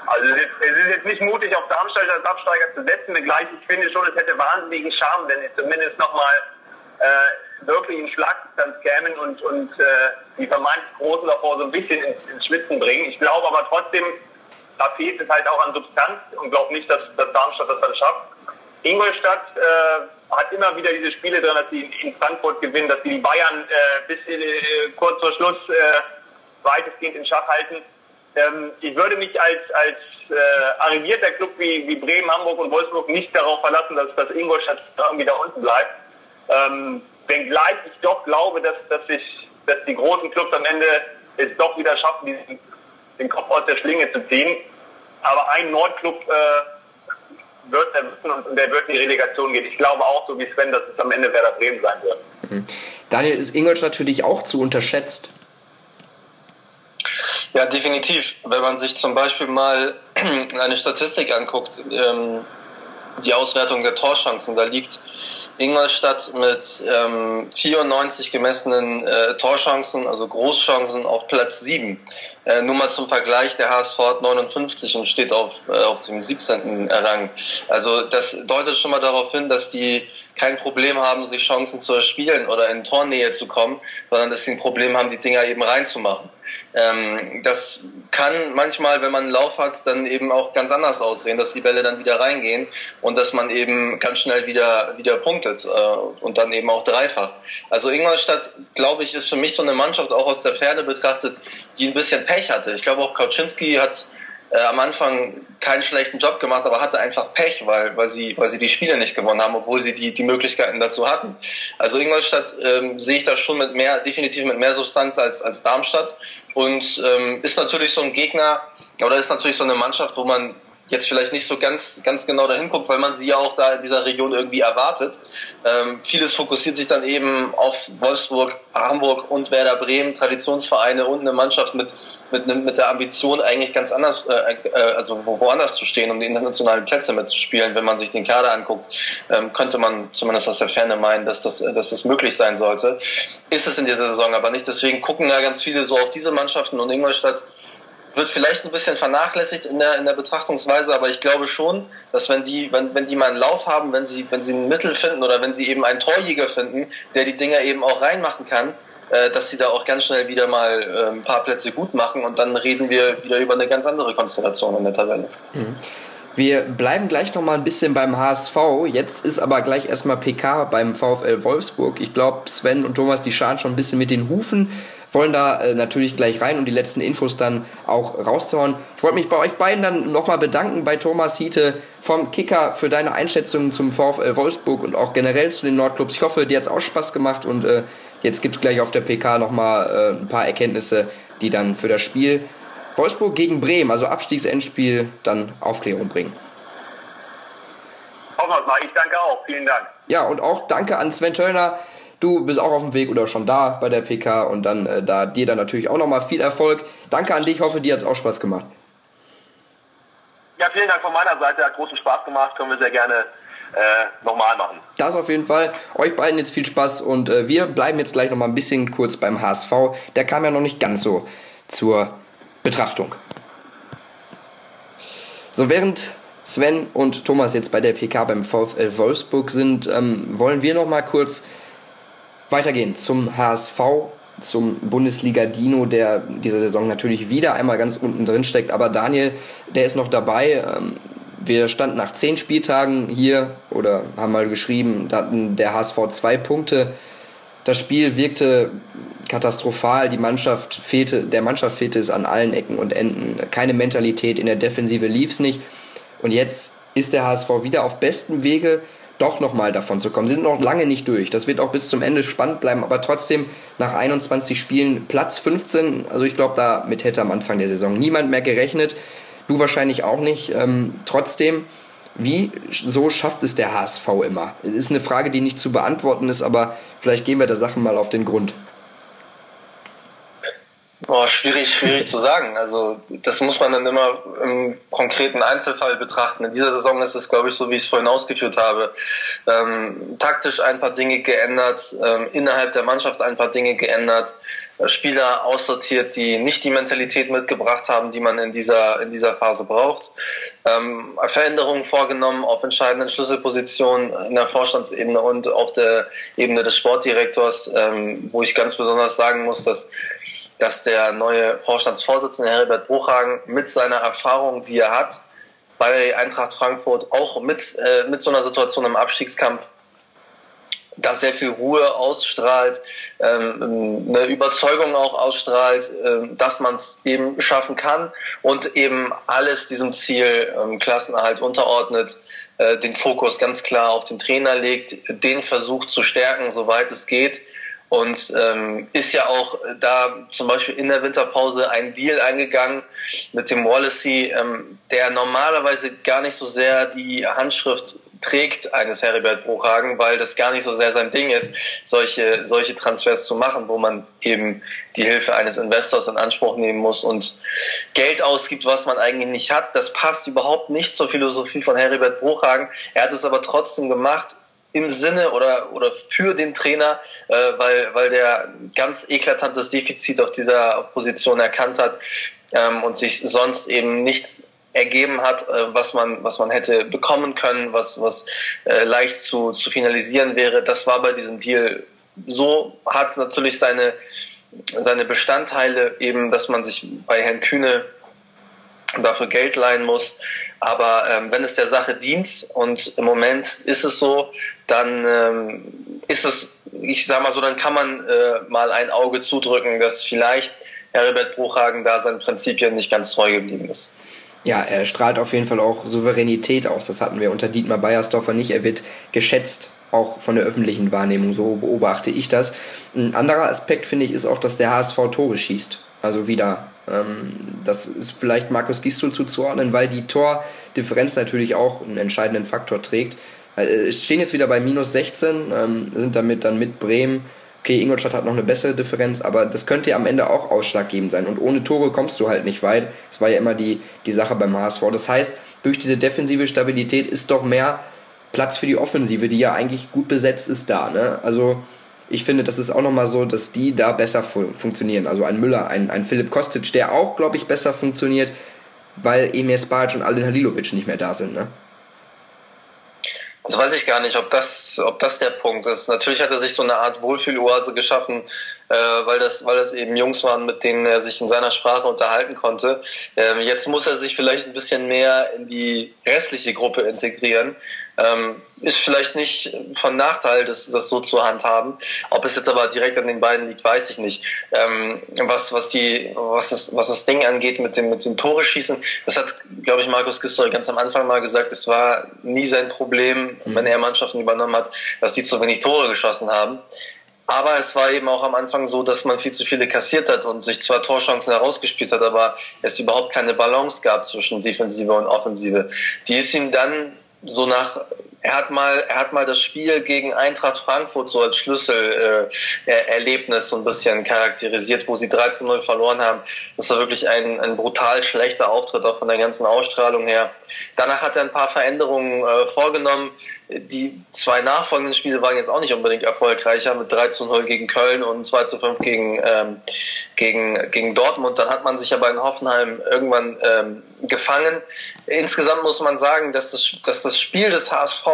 Also es ist, es ist jetzt nicht mutig, auf Darmstadt als Absteiger zu setzen, wenngleich ich finde schon, es hätte wahnsinnigen Charme, wenn sie zumindest nochmal äh, wirklich in Schlagdistanz kämen und, und äh, die vermeintlich Großen davor so ein bisschen ins, ins Schwitzen bringen. Ich glaube aber trotzdem, da fehlt es halt auch an Substanz und glaube nicht, dass, dass Darmstadt das dann schafft. Ingolstadt äh, hat immer wieder diese Spiele drin, dass sie in, Frankfurt gewinnen, dass sie die Bayern äh, bis äh, kurz vor Schluss äh, weitestgehend in Schach halten. Ähm, ich würde mich als, als äh, arrivierter Club wie, wie Bremen, Hamburg und Wolfsburg nicht darauf verlassen, dass, dass Ingolstadt irgendwie da unten bleibt. Ähm, wenngleich ich doch glaube, dass, dass, ich, dass die großen Clubs am Ende es doch wieder schaffen, diesen, den Kopf aus der Schlinge zu ziehen. Aber ein Nordclub äh, wird er wissen und, der wird in die Relegation gehen. Ich glaube auch, so wie Sven, dass es am Ende Werder Bremen sein wird. Daniel, ist Ingolstadt für dich auch zu unterschätzt? Ja, definitiv. Wenn man sich zum Beispiel mal *clears throat* eine Statistik anguckt, ähm, die Auswertung der Torchancen, da liegt Ingolstadt mit ähm, 94 gemessenen äh, Torchancen, also Großchancen, auf Platz 7. Äh, nur mal zum Vergleich, der HSV hat 59 und steht auf, äh, auf dem 17. Rang. Also das deutet schon mal darauf hin, dass die kein Problem haben, sich Chancen zu erspielen oder in Tornähe zu kommen, sondern dass sie ein Problem haben, die Dinger eben reinzumachen. Ähm, das kann manchmal, wenn man einen Lauf hat, dann eben auch ganz anders aussehen, dass die Bälle dann wieder reingehen und dass man eben ganz schnell wieder, wieder punktet äh, und dann eben auch dreifach. Also Ingolstadt, glaube ich, ist für mich so eine Mannschaft auch aus der Ferne betrachtet, die ein bisschen Pech hatte. Ich glaube auch Kauczynski hat äh, am Anfang keinen schlechten Job gemacht, aber hatte einfach Pech, weil, weil, sie, weil sie die Spiele nicht gewonnen haben, obwohl sie die, die Möglichkeiten dazu hatten. Also Ingolstadt ähm, sehe ich da schon mit mehr, definitiv mit mehr Substanz als, als Darmstadt und ähm, ist natürlich so ein Gegner oder ist natürlich so eine Mannschaft, wo man jetzt vielleicht nicht so ganz, ganz genau dahin guckt, weil man sie ja auch da in dieser Region irgendwie erwartet. Ähm, vieles fokussiert sich dann eben auf Wolfsburg, Hamburg und Werder Bremen, Traditionsvereine und eine Mannschaft mit, mit, mit der Ambition eigentlich ganz anders, äh, äh, also woanders zu stehen, um die internationalen Plätze mitzuspielen. Wenn man sich den Kader anguckt, ähm, könnte man zumindest aus der Ferne meinen, dass das, dass das möglich sein sollte. Ist es in dieser Saison aber nicht. Deswegen gucken da ganz viele so auf diese Mannschaften und Ingolstadt wird vielleicht ein bisschen vernachlässigt in der, in der Betrachtungsweise, aber ich glaube schon, dass wenn die, wenn, wenn die mal einen Lauf haben, wenn sie, wenn sie ein Mittel finden oder wenn sie eben einen Torjäger finden, der die Dinger eben auch reinmachen kann, äh, dass sie da auch ganz schnell wieder mal äh, ein paar Plätze gut machen und dann reden wir wieder über eine ganz andere Konstellation in der Tabelle. Wir bleiben gleich noch mal ein bisschen beim HSV. Jetzt ist aber gleich erstmal PK beim VfL Wolfsburg. Ich glaube, Sven und Thomas, die scharen schon ein bisschen mit den Hufen, wollen da äh, natürlich gleich rein und die letzten Infos dann auch rauszuhauen. Ich wollte mich bei euch beiden dann nochmal bedanken, bei Thomas Hiete vom Kicker für deine Einschätzung zum VfL Wolfsburg und auch generell zu den Nordclubs. Ich hoffe, dir hat es auch Spaß gemacht und äh, jetzt gibt es gleich auf der PK nochmal äh, ein paar Erkenntnisse, die dann für das Spiel Wolfsburg gegen Bremen, also Abstiegsendspiel, dann Aufklärung bringen. Hoffen wir es mal. Ich danke auch. Vielen Dank. Ja, und auch danke an Sven Töllner. Du bist auch auf dem Weg oder schon da bei der PK und dann äh, da dir dann natürlich auch nochmal viel Erfolg. Danke an dich, hoffe dir hat es auch Spaß gemacht. Ja, vielen Dank von meiner Seite. Hat großen Spaß gemacht. Können wir sehr gerne äh, nochmal machen. Das auf jeden Fall. Euch beiden jetzt viel Spaß und äh, wir bleiben jetzt gleich nochmal ein bisschen kurz beim HSV. Der kam ja noch nicht ganz so zur Betrachtung. So, während Sven und Thomas jetzt bei der PK beim VfL Wolfsburg sind, ähm, wollen wir noch mal kurz weitergehen zum HSV, zum Bundesliga-Dino, der diese Saison natürlich wieder einmal ganz unten drin steckt. Aber Daniel, der ist noch dabei. Ähm, wir standen nach zehn Spieltagen hier oder haben mal geschrieben, da hatten der HSV zwei Punkte. Das Spiel wirkte katastrophal. Die Mannschaft fehlte, der Mannschaft fehlte es an allen Ecken und Enden. Keine Mentalität in der Defensive lief es nicht. Und jetzt ist der HSV wieder auf bestem Wege, doch nochmal davon zu kommen. Sie sind noch lange nicht durch. Das wird auch bis zum Ende spannend bleiben, aber trotzdem nach 21 Spielen Platz 15. Also ich glaube, damit hätte am Anfang der Saison niemand mehr gerechnet. Du wahrscheinlich auch nicht. Ähm, trotzdem, wie so schafft es der HSV immer? Es ist eine Frage, die nicht zu beantworten ist, aber vielleicht gehen wir der Sache mal auf den Grund. Boah, schwierig, schwierig zu sagen. Also das muss man dann immer im konkreten Einzelfall betrachten. In dieser Saison ist es, glaube ich, so wie ich es vorhin ausgeführt habe, ähm, taktisch ein paar Dinge geändert, ähm, innerhalb der Mannschaft ein paar Dinge geändert, äh, Spieler aussortiert, die nicht die Mentalität mitgebracht haben, die man in dieser in dieser Phase braucht. Ähm, Veränderungen vorgenommen auf entscheidenden Schlüsselpositionen in der Vorstandsebene und auf der Ebene des Sportdirektors, ähm, wo ich ganz besonders sagen muss, dass dass der neue Vorstandsvorsitzende Herbert Bruchhagen mit seiner Erfahrung, die er hat, bei Eintracht Frankfurt auch mit, äh, mit so einer Situation im Abstiegskampf da sehr viel Ruhe ausstrahlt, ähm, eine Überzeugung auch ausstrahlt, äh, dass man es eben schaffen kann und eben alles diesem Ziel ähm, Klassenerhalt unterordnet, äh, den Fokus ganz klar auf den Trainer legt, den versucht zu stärken, soweit es geht und ähm, ist ja auch da zum Beispiel in der Winterpause ein Deal eingegangen mit dem Wallacey, ähm, der normalerweise gar nicht so sehr die Handschrift trägt eines Heribert Bruchhagen, weil das gar nicht so sehr sein Ding ist, solche, solche Transfers zu machen, wo man eben die Hilfe eines Investors in Anspruch nehmen muss und Geld ausgibt, was man eigentlich nicht hat. Das passt überhaupt nicht zur Philosophie von Heribert Bruchhagen. Er hat es aber trotzdem gemacht, im Sinne oder, oder für den Trainer, äh, weil, weil der ganz eklatantes Defizit auf dieser Position erkannt hat ähm, und sich sonst eben nichts ergeben hat, äh, was man was man hätte bekommen können, was was äh, leicht zu zu finalisieren wäre. Das war bei diesem Deal so hat natürlich seine seine Bestandteile eben, dass man sich bei Herrn Kühne dafür Geld leihen muss. Aber ähm, wenn es der Sache dient und im Moment ist es so, dann ähm, ist es, ich sag mal so, dann kann man äh, mal ein Auge zudrücken, dass vielleicht Herbert Bruchhagen da seinen Prinzipien nicht ganz treu geblieben ist. Ja, er strahlt auf jeden Fall auch Souveränität aus. Das hatten wir unter Dietmar Beiersdorfer nicht. Er wird geschätzt, auch von der öffentlichen Wahrnehmung. So beobachte ich das. Ein anderer Aspekt, finde ich, ist auch, dass der HSV Tore schießt. Also wieder das ist vielleicht Markus Gisdol zuzuordnen, weil die Tordifferenz natürlich auch einen entscheidenden Faktor trägt. Äh, es stehen jetzt wieder bei minus 16, ähm, sind damit dann mit Bremen. Okay, Ingolstadt hat noch eine bessere Differenz, aber das könnte ja am Ende auch ausschlaggebend sein. Und ohne Tore kommst du halt nicht weit. Das war ja immer die, die Sache beim HSV. Das heißt, durch diese defensive Stabilität ist doch mehr Platz für die Offensive, die ja eigentlich gut besetzt ist, da. Ne? Also ich finde, das ist auch nochmal so, dass die da besser fu funktionieren. Also ein Müller, ein, ein Philipp Kostic, der auch, glaube ich, besser funktioniert, weil Emir Spajic und Alin Halilovic nicht mehr da sind. Ne? Das weiß ich gar nicht, ob das, ob das der Punkt ist. Natürlich hat er sich so eine Art Wohlfühloase geschaffen, äh, weil, das, weil das eben Jungs waren, mit denen er sich in seiner Sprache unterhalten konnte. Ähm, jetzt muss er sich vielleicht ein bisschen mehr in die restliche Gruppe integrieren. Ähm, ist vielleicht nicht von Nachteil, das, das so zu handhaben. Ob es jetzt aber direkt an den beiden liegt, weiß ich nicht. Ähm, was, was, die, was, das, was das Ding angeht mit dem, mit dem Tore schießen, das hat, glaube ich, Markus Gisdol ganz am Anfang mal gesagt, es war nie sein Problem, mhm. wenn er Mannschaften übernommen hat, dass die zu wenig Tore geschossen haben. Aber es war eben auch am Anfang so, dass man viel zu viele kassiert hat und sich zwar Torchancen herausgespielt hat, aber es überhaupt keine Balance gab zwischen Defensive und Offensive. Die ist ihm dann so nach er hat mal, er hat mal das Spiel gegen Eintracht Frankfurt so als Schlüsselerlebnis so ein bisschen charakterisiert, wo sie 3 zu 0 verloren haben. Das war wirklich ein, ein brutal schlechter Auftritt, auch von der ganzen Ausstrahlung her. Danach hat er ein paar Veränderungen äh, vorgenommen. Die zwei nachfolgenden Spiele waren jetzt auch nicht unbedingt erfolgreicher mit 3 zu 0 gegen Köln und 2 zu 5 gegen, ähm, gegen, gegen Dortmund. Dann hat man sich aber in Hoffenheim irgendwann ähm, gefangen. Insgesamt muss man sagen, dass das, dass das Spiel des HSV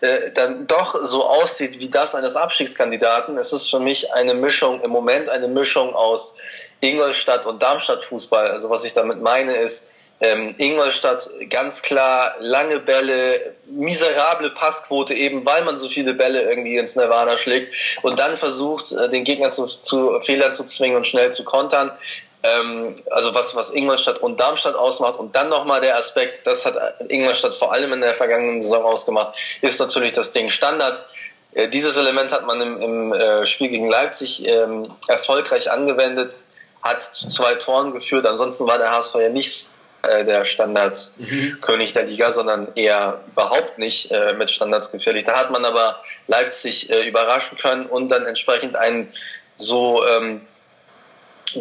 äh, dann doch so aussieht wie das eines Abstiegskandidaten. Es ist für mich eine Mischung, im Moment eine Mischung aus Ingolstadt und Darmstadt Fußball. Also was ich damit meine ist, Ähm, Ingolstadt ganz klar lange Bälle, miserable Passquote eben, weil man so viele Bälle irgendwie ins Nirvana schlägt und dann versucht, äh, den Gegner zu, zu Fehlern zu zwingen und schnell zu kontern. Ähm, also was, was Ingolstadt und Darmstadt ausmacht und dann nochmal der Aspekt, das hat Ingolstadt vor allem in der vergangenen Saison ausgemacht, ist natürlich das Ding Standards. Äh, dieses Element hat man im, im äh, Spiel gegen Leipzig ähm, erfolgreich angewendet, hat zu zwei Toren geführt. Ansonsten war der HSV ja nicht äh, der Standardskönig mhm. der Liga, sondern eher überhaupt nicht äh, mit Standards gefährlich. Da hat man aber Leipzig äh, überraschen können und dann entsprechend ein so ähm,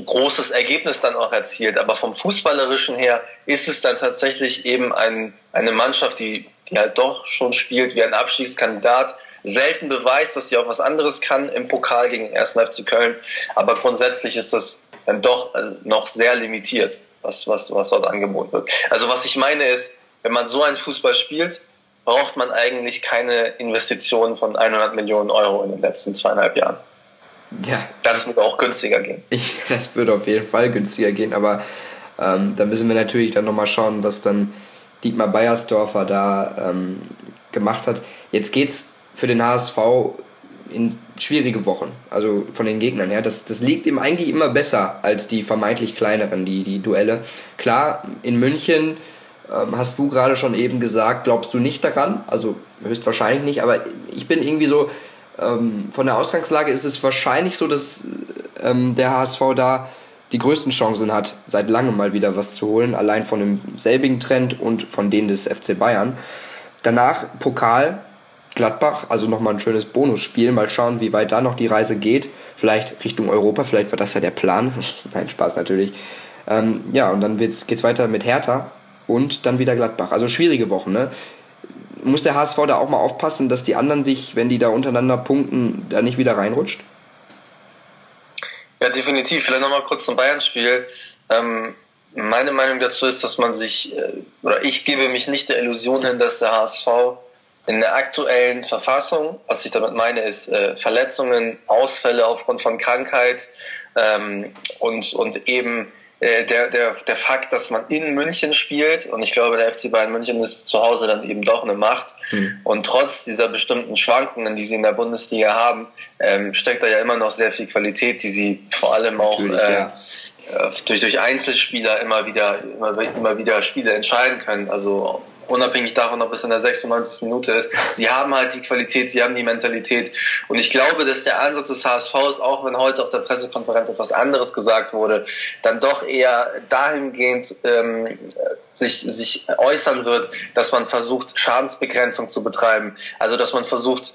großes Ergebnis dann auch erzielt. Aber vom Fußballerischen her ist es dann tatsächlich eben ein, eine Mannschaft, die, die halt doch schon spielt wie ein Abschiedskandidat, selten beweist, dass sie auch was anderes kann im Pokal gegen 1. FC Köln. Aber grundsätzlich ist das dann doch äh, noch sehr limitiert, was, was, was dort angeboten wird. Also was ich meine ist, wenn man so einen Fußball spielt, braucht man eigentlich keine Investitionen von 100 Millionen Euro in den letzten zweieinhalb Jahren. Ja. Das wird auch günstiger gehen. Ich, das würde auf jeden Fall günstiger gehen, aber ähm, da müssen wir natürlich dann nochmal schauen, was dann Dietmar Beiersdorfer da ähm, gemacht hat. Jetzt geht's für den HSV in schwierige Wochen, also von den Gegnern her. Das, das liegt ihm eigentlich immer besser als die vermeintlich kleineren, die, die Duelle. Klar, in München ähm, hast du gerade schon eben gesagt, glaubst du nicht daran, also höchstwahrscheinlich nicht, aber ich bin irgendwie so, ähm, von der Ausgangslage ist es wahrscheinlich so, dass ähm, der HSV da die größten Chancen hat, seit langem mal wieder was zu holen, allein von dem selbigen Trend und von denen des FC Bayern. Danach Pokal, Gladbach, also nochmal ein schönes Bonusspiel. Mal schauen, wie weit da noch die Reise geht. Vielleicht Richtung Europa, vielleicht war das ja der Plan. *laughs* Nein, Spaß natürlich. Ähm, ja, und dann geht es weiter mit Hertha und dann wieder Gladbach. Also schwierige Wochen, ne? muss der HSV da auch mal aufpassen, dass die anderen sich, wenn die da untereinander punkten, da nicht wieder reinrutscht? Ja, definitiv. Vielleicht nochmal kurz zum Bayern-Spiel. Ähm, meine Meinung dazu ist, dass man sich, äh, oder ich gebe mich nicht der Illusion hin, dass der HSV in der aktuellen Verfassung, was ich damit meine, ist äh, Verletzungen, Ausfälle aufgrund von Krankheit ähm, und, und eben äh, der, der, der Fakt, dass man in München spielt und ich glaube, der FC Bayern München ist zu Hause dann eben doch eine Macht mhm. und trotz dieser bestimmten Schwankungen, die sie in der Bundesliga haben, ähm, steckt da ja immer noch sehr viel Qualität, die sie vor allem auch äh, ja. Äh, durch, durch Einzelspieler immer wieder, immer, immer wieder Spiele entscheiden können. Also unabhängig davon, ob es in der 96. Minute ist. Sie haben halt die Qualität, sie haben die Mentalität. Und ich glaube, dass der Ansatz des HSVs, auch wenn heute auf der Pressekonferenz etwas anderes gesagt wurde, dann doch eher dahingehend ähm, sich, sich äußern wird, dass man versucht, Schadensbegrenzung zu betreiben. Also, dass man versucht,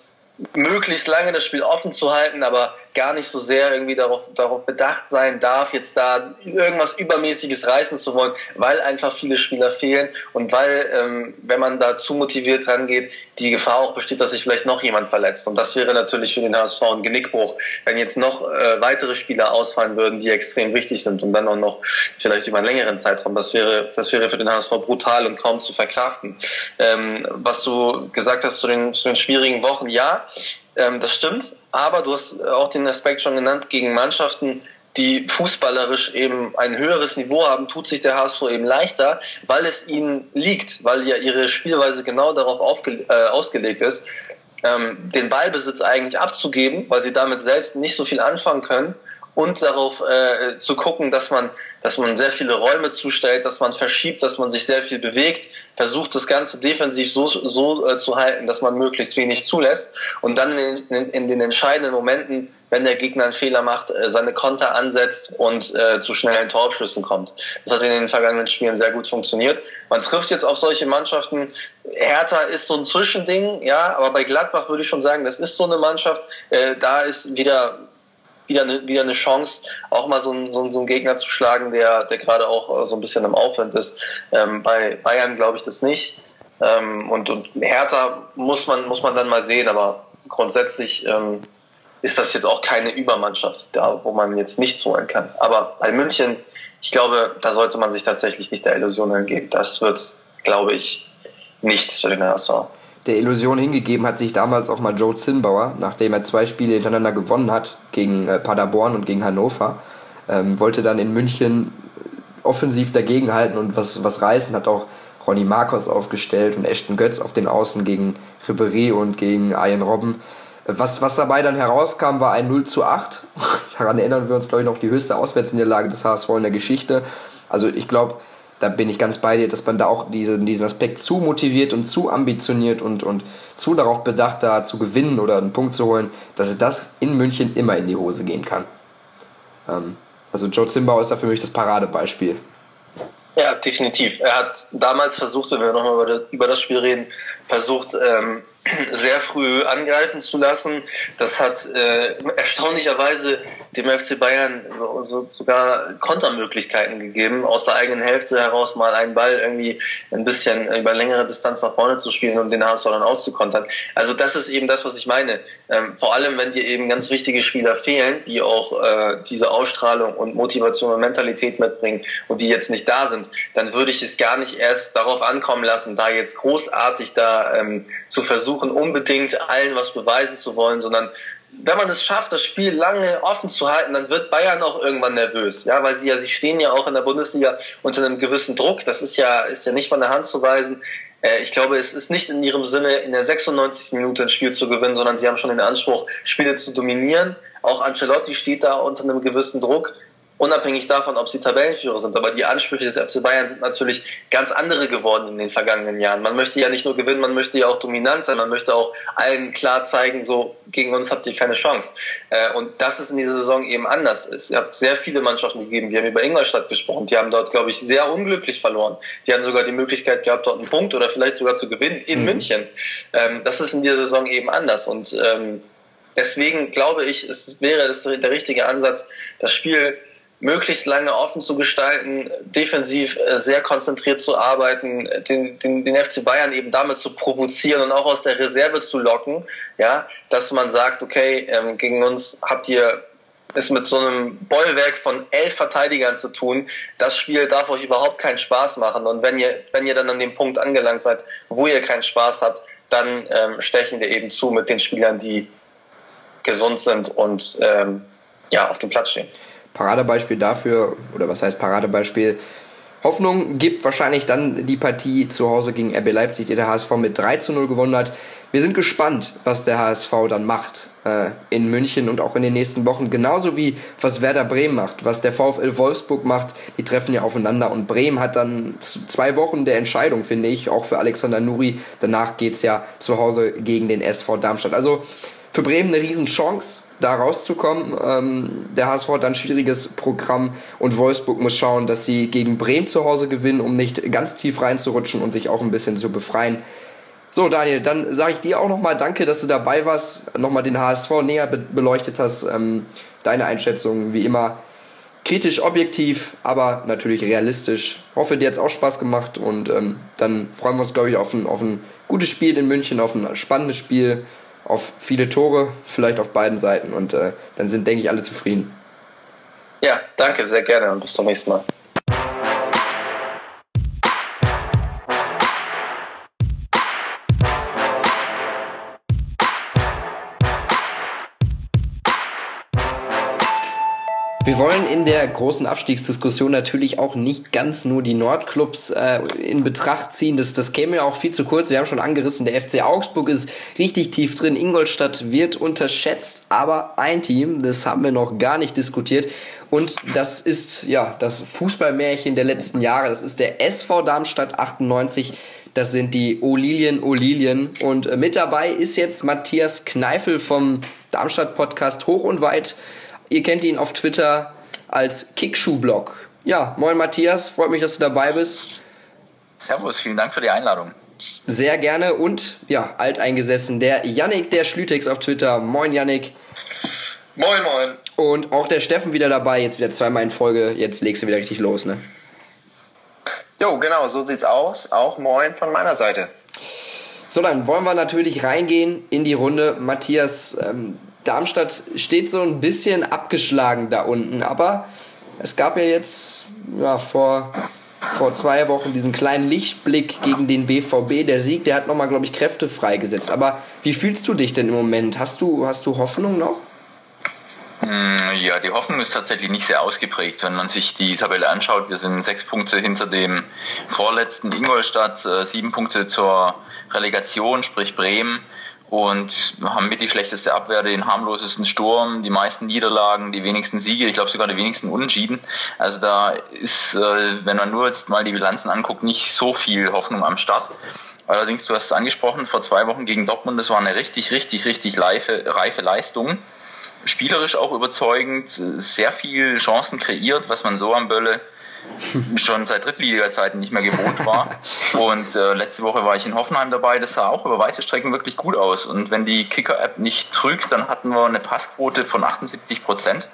möglichst lange das Spiel offen zu halten, aber gar nicht so sehr irgendwie darauf, darauf bedacht sein darf, jetzt da irgendwas Übermäßiges reißen zu wollen, weil einfach viele Spieler fehlen und weil, ähm, wenn man da zu motiviert rangeht, die Gefahr auch besteht, dass sich vielleicht noch jemand verletzt. Und das wäre natürlich für den HSV ein Genickbruch, wenn jetzt noch äh, weitere Spieler ausfallen würden, die extrem wichtig sind und dann auch noch vielleicht über einen längeren Zeitraum. Das wäre, das wäre für den HSV brutal und kaum zu verkraften. Ähm, was du gesagt hast zu den, zu den schwierigen Wochen, ja, ähm, das stimmt, aber du hast auch den Aspekt schon genannt, gegen Mannschaften, die fußballerisch eben ein höheres Niveau haben, tut sich der HSV eben leichter, weil es ihnen liegt, weil ja ihre Spielweise genau darauf äh, ausgelegt ist, ähm, den Ballbesitz eigentlich abzugeben, weil sie damit selbst nicht so viel anfangen können und darauf äh, zu gucken, dass man, dass man sehr viele Räume zustellt, dass man verschiebt, dass man sich sehr viel bewegt, versucht das Ganze defensiv so, so äh, zu halten, dass man möglichst wenig zulässt und dann in, in, in, den entscheidenden Momenten, wenn der Gegner einen Fehler macht, äh, seine Konter ansetzt und äh, zu schnellen Torabschlüssen kommt. Das hat in den vergangenen Spielen sehr gut funktioniert. Man trifft jetzt auf solche Mannschaften. Hertha ist so ein Zwischending, ja, aber bei Gladbach würde ich schon sagen, das ist so eine Mannschaft. Äh, da ist wieder wieder eine, wieder eine Chance, auch mal so einen, so, einen Gegner zu schlagen, der, der gerade auch äh, so ein bisschen im Aufwand ist. Ähm, bei Bayern glaube ich das nicht. Ähm, und, und Hertha muss man, muss man dann mal sehen, aber grundsätzlich ähm, ist das jetzt auch keine Übermannschaft, da wo man jetzt nichts holen kann. Aber bei München, ich glaube, da sollte man sich tatsächlich nicht der Illusion hingeben. Das wird, glaube ich, nichts für den HSV der Illusion hingegeben hat sich damals auch mal Joe Zinnbauer, nachdem er zwei Spiele hintereinander gewonnen hat, gegen äh, Paderborn und gegen Hannover. Ähm, wollte dann in München offensiv dagegenhalten und was, was reißen, hat auch Ronny Marcos aufgestellt und Ashton Götz auf den Außen gegen Ribéry und gegen Ian Robben. Was, was dabei dann herauskam, war ein 0 zu 8. *laughs* Daran erinnern wir uns, glaube ich, noch die höchste Auswärtsniederlage des HSV in der Geschichte. Also ich glaube, da bin ich ganz bei dir, dass man da auch diesen, diesen Aspekt zu motiviert und zu ambitioniert und, und zu darauf bedacht, da zu gewinnen oder einen Punkt zu holen, dass das in München immer in die Hose gehen kann. Ähm, also Joe Zimbau ist da für mich das Paradebeispiel. Ja, definitiv. Er hat damals versucht, wenn wir nochmal über, über das Spiel reden, versucht, ähm, sehr früh angreifen zu lassen. Das hat äh, erstaunlicherweise dem FC Bayern so, sogar Kontermöglichkeiten gegeben, aus der eigenen Hälfte heraus mal einen Ball irgendwie ein bisschen über längere Distanz nach vorne zu spielen und den HSV dann auszukontern. Also das ist eben das, was ich meine. Ähm, vor allem, wenn dir eben ganz wichtige Spieler fehlen, die auch äh, diese Ausstrahlung und Motivation und Mentalität mitbringen und die jetzt nicht da sind, dann würde ich es gar nicht erst darauf ankommen lassen, da jetzt großartig da ähm, zu versuchen, unbedingt allen was beweisen zu wollen, sondern wenn man es schafft, das Spiel lange offen zu halten, dann wird Bayern auch irgendwann nervös, ja, weil sie ja, sie stehen ja auch in der Bundesliga unter einem gewissen Druck. Das ist ja, ist ja nicht von der Hand zu weisen. Äh, ich glaube, es ist nicht in ihrem Sinne, in der 96. Minute ein Spiel zu gewinnen, sondern sie haben schon den Anspruch, Spiele zu dominieren. Auch Ancelotti steht da unter einem gewissen Druck unabhängig davon, ob sie Tabellenführer sind. Aber die Ansprüche des FC Bayern sind natürlich ganz andere geworden in den vergangenen Jahren. Man möchte ja nicht nur gewinnen, man möchte ja auch dominant sein, man möchte auch allen klar zeigen, so gegen uns habt ihr keine Chance. Äh, und das ist in dieser Saison eben anders. Es hat sehr viele Mannschaften gegeben, wir haben über Ingolstadt gesprochen, die haben dort, glaube ich, sehr unglücklich verloren. Die haben sogar die Möglichkeit gehabt, dort einen Punkt oder vielleicht sogar zu gewinnen in mhm. München. Ähm, das ist in dieser Saison eben anders. Und ähm, deswegen glaube ich, es wäre es der richtige Ansatz, das Spiel möglichst lange offen zu gestalten, defensiv äh, sehr konzentriert zu arbeiten, den, den, den FC Bayern eben damit zu provozieren und auch aus der Reserve zu locken, ja, dass man sagt, okay, ähm, gegen uns habt ihr es mit so einem Bollwerk von elf Verteidigern zu tun. Das Spiel darf euch überhaupt keinen Spaß machen. Und wenn ihr, wenn ihr dann an dem Punkt angelangt seid, wo ihr keinen Spaß habt, dann ähm, stechen wir eben zu mit den Spielern, die gesund sind und ähm, ja, auf dem Platz stehen. Paradebeispiel dafür, oder was heißt Paradebeispiel? Hoffnung gibt wahrscheinlich dann die Partie zu Hause gegen RB Leipzig, die der HSV mit 3 zu 0 gewonnen hat. Wir sind gespannt, was der HSV dann macht äh, in München und auch in den nächsten Wochen. Genauso wie was Werder Bremen macht, was der VfL Wolfsburg macht. Die treffen ja aufeinander und Bremen hat dann zwei Wochen der Entscheidung, finde ich, auch für Alexander Nuri. Danach geht es ja zu Hause gegen den SV Darmstadt. Also für Bremen eine Riesenchance, da rauszukommen. Ähm, der HSV hat ein schwieriges Programm und Wolfsburg muss schauen, dass sie gegen Bremen zu Hause gewinnen, um nicht ganz tief reinzurutschen und sich auch ein bisschen zu befreien. So, Daniel, dann sage ich dir auch nochmal Danke, dass du dabei warst, nochmal den HSV näher be beleuchtet hast. Ähm, deine Einschätzung, wie immer, kritisch, objektiv, aber natürlich realistisch. Hoffe, dir hat es auch Spaß gemacht und ähm, dann freuen wir uns, glaube ich, auf ein, auf ein gutes Spiel in München, auf ein spannendes Spiel auf viele Tore, vielleicht auf beiden Seiten. Und äh, dann sind, denke ich, alle zufrieden. Ja, danke, sehr gerne und bis zum nächsten Mal. Wir wollen in der großen Abstiegsdiskussion natürlich auch nicht ganz nur die Nordclubs äh, in Betracht ziehen. Das, das käme ja auch viel zu kurz. Wir haben schon angerissen, der FC Augsburg ist richtig tief drin. Ingolstadt wird unterschätzt, aber ein Team, das haben wir noch gar nicht diskutiert. Und das ist ja das Fußballmärchen der letzten Jahre. Das ist der SV Darmstadt 98. Das sind die Olilien Olilien. Und äh, mit dabei ist jetzt Matthias Kneifel vom Darmstadt Podcast Hoch und Weit Ihr kennt ihn auf Twitter als Kickschuhblog. Ja, moin Matthias, freut mich, dass du dabei bist. Servus, vielen Dank für die Einladung. Sehr gerne und ja, alteingesessen, der Yannick der Schlütex auf Twitter. Moin Yannick. Moin, moin. Und auch der Steffen wieder dabei, jetzt wieder zweimal in Folge. Jetzt legst du wieder richtig los, ne? Jo, genau, so sieht's aus. Auch moin von meiner Seite. So, dann wollen wir natürlich reingehen in die Runde. Matthias, ähm, Darmstadt steht so ein bisschen abgeschlagen da unten, aber es gab ja jetzt ja, vor, vor zwei Wochen diesen kleinen Lichtblick gegen den BVB. Der Sieg, der hat nochmal, glaube ich, Kräfte freigesetzt. Aber wie fühlst du dich denn im Moment? Hast du, hast du Hoffnung noch? Mm, Ja, die Hoffnung ist tatsächlich nicht sehr ausgeprägt. Wenn man sich die Tabelle anschaut, wir sind sechs Punkte hinter dem vorletzten Ingolstadt, äh, sieben Punkte zur Relegation, sprich Bremen. Und haben mit die schlechteste Abwehr, den harmlosesten Sturm, die meisten Niederlagen, die wenigsten Siege, ich glaube sogar die wenigsten Unentschieden. Also da ist, äh, wenn man nur jetzt mal die Bilanzen anguckt, nicht so viel Hoffnung am Start. Allerdings, du hast es angesprochen, vor zwei Wochen gegen Dortmund, das war eine richtig, richtig, richtig reife, reife Leistung spielerisch auch überzeugend, sehr viel Chancen kreiert, was man so am Bölle schon seit Drittliga-Zeiten nicht mehr gewohnt war. Und äh, letzte Woche war ich in Hoffenheim dabei, das sah auch über weite Strecken wirklich gut aus. Und wenn die Kicker-App nicht trügt, dann hatten wir eine Passquote von 78 Prozent.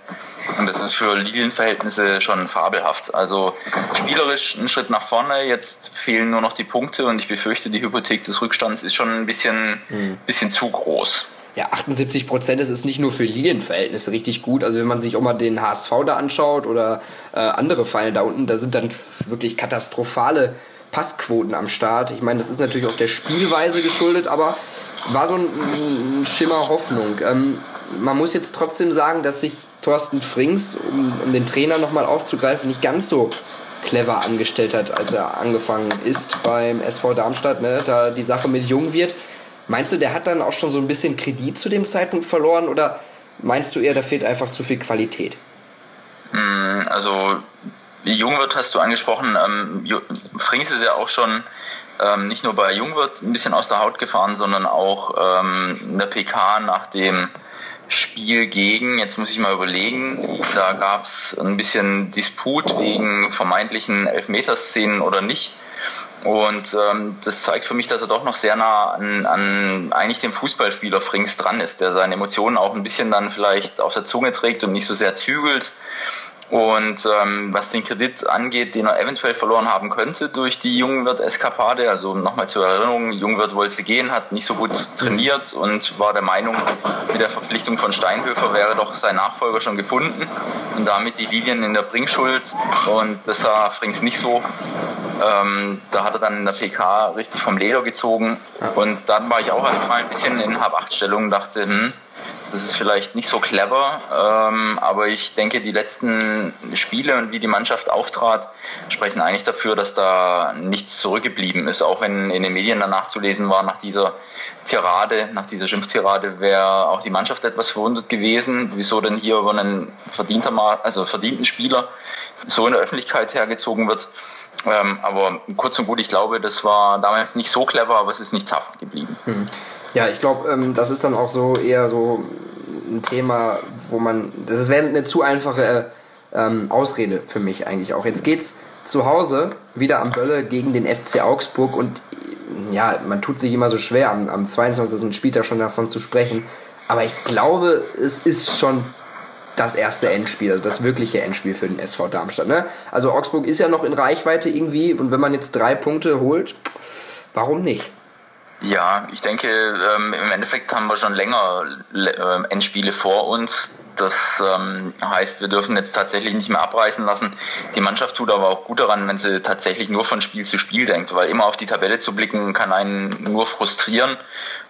Und das ist für Lilienverhältnisse schon fabelhaft. Also spielerisch ein Schritt nach vorne, jetzt fehlen nur noch die Punkte und ich befürchte, die Hypothek des Rückstands ist schon ein bisschen, bisschen zu groß. Ja, 78 Prozent, das ist nicht nur für Linienverhältnisse richtig gut. Also wenn man sich auch mal den HSV da anschaut oder äh, andere Vereine da unten, da sind dann wirklich katastrophale Passquoten am Start. Ich meine, das ist natürlich auch der Spielweise geschuldet, aber war so ein, ein Schimmer Hoffnung. Ähm, man muss jetzt trotzdem sagen, dass sich Thorsten Frings, um, um den Trainer nochmal aufzugreifen, nicht ganz so clever angestellt hat, als er angefangen ist beim SV Darmstadt, ne, da die Sache mit Jung wird. Meinst du, der hat dann auch schon so ein bisschen Kredit zu dem Zeitpunkt verloren oder meinst du eher, da fehlt einfach zu viel Qualität? Mm, Also Jungwirt hast du angesprochen. Ähm, Frings ist ja auch schon ähm, nicht nur bei Jungwirt ein bisschen aus der Haut gefahren, sondern auch ähm, in der PK nach dem Spiel gegen, jetzt muss ich mal überlegen, da gab es ein bisschen Disput wegen vermeintlichen Elfmeterszenen oder nicht. Und ähm, das zeigt für mich, dass er doch noch sehr nah an, an eigentlich dem Fußballspieler Frings dran ist, der seine Emotionen auch ein bisschen dann vielleicht auf der Zunge trägt und nicht so sehr zügelt. Und ähm, was den Kredit angeht, den er eventuell verloren haben könnte durch die Jungwirt-Eskapade, also nochmal zur Erinnerung, Jungwirt wollte gehen, hat nicht so gut trainiert und war der Meinung, mit der Verpflichtung von Steinhöfer wäre doch sein Nachfolger schon gefunden. Und damit die Lilien in der Bringschuld. Und das sah Frings nicht so. Ähm, da hat er dann in der PK richtig vom Leder gezogen. Und dann war ich auch erstmal ein bisschen in Hab-Acht-Stellung, dachte, hm, das ist vielleicht nicht so clever, ähm, aber ich denke, die letzten Spiele und wie die Mannschaft auftrat, sprechen eigentlich dafür, dass da nichts zurückgeblieben ist. Auch wenn in den Medien danach zu lesen war, nach dieser Tirade, nach dieser Schimpftirade, wäre auch die Mannschaft etwas verwundert gewesen. Wieso denn hier über einen verdienter, Ma- also verdienten Spieler so in der Öffentlichkeit hergezogen wird. Ähm, aber kurz und gut, ich glaube, das war damals nicht so clever, aber es ist nichts haften geblieben. Ja, ich glaube, ähm, das ist dann auch so eher so ein Thema, wo man. Das wäre eine zu einfache äh, ähm, Ausrede für mich eigentlich auch. Jetzt geht's zu Hause wieder am Bölle gegen den FC Augsburg und ja, man tut sich immer so schwer, am, am 22. Spieltag schon davon zu sprechen. Aber ich glaube, es ist schon das erste Endspiel, also das wirkliche Endspiel für den SV Darmstadt. Ne? Also Augsburg ist ja noch in Reichweite irgendwie und wenn man jetzt drei Punkte holt, warum nicht? Ja, ich denke, ähm, im Endeffekt haben wir schon länger ähm, Endspiele vor uns. Das ähm, heißt, wir dürfen jetzt tatsächlich nicht mehr abreißen lassen. Die Mannschaft tut aber auch gut daran, wenn sie tatsächlich nur von Spiel zu Spiel denkt, weil immer auf die Tabelle zu blicken kann einen nur frustrieren.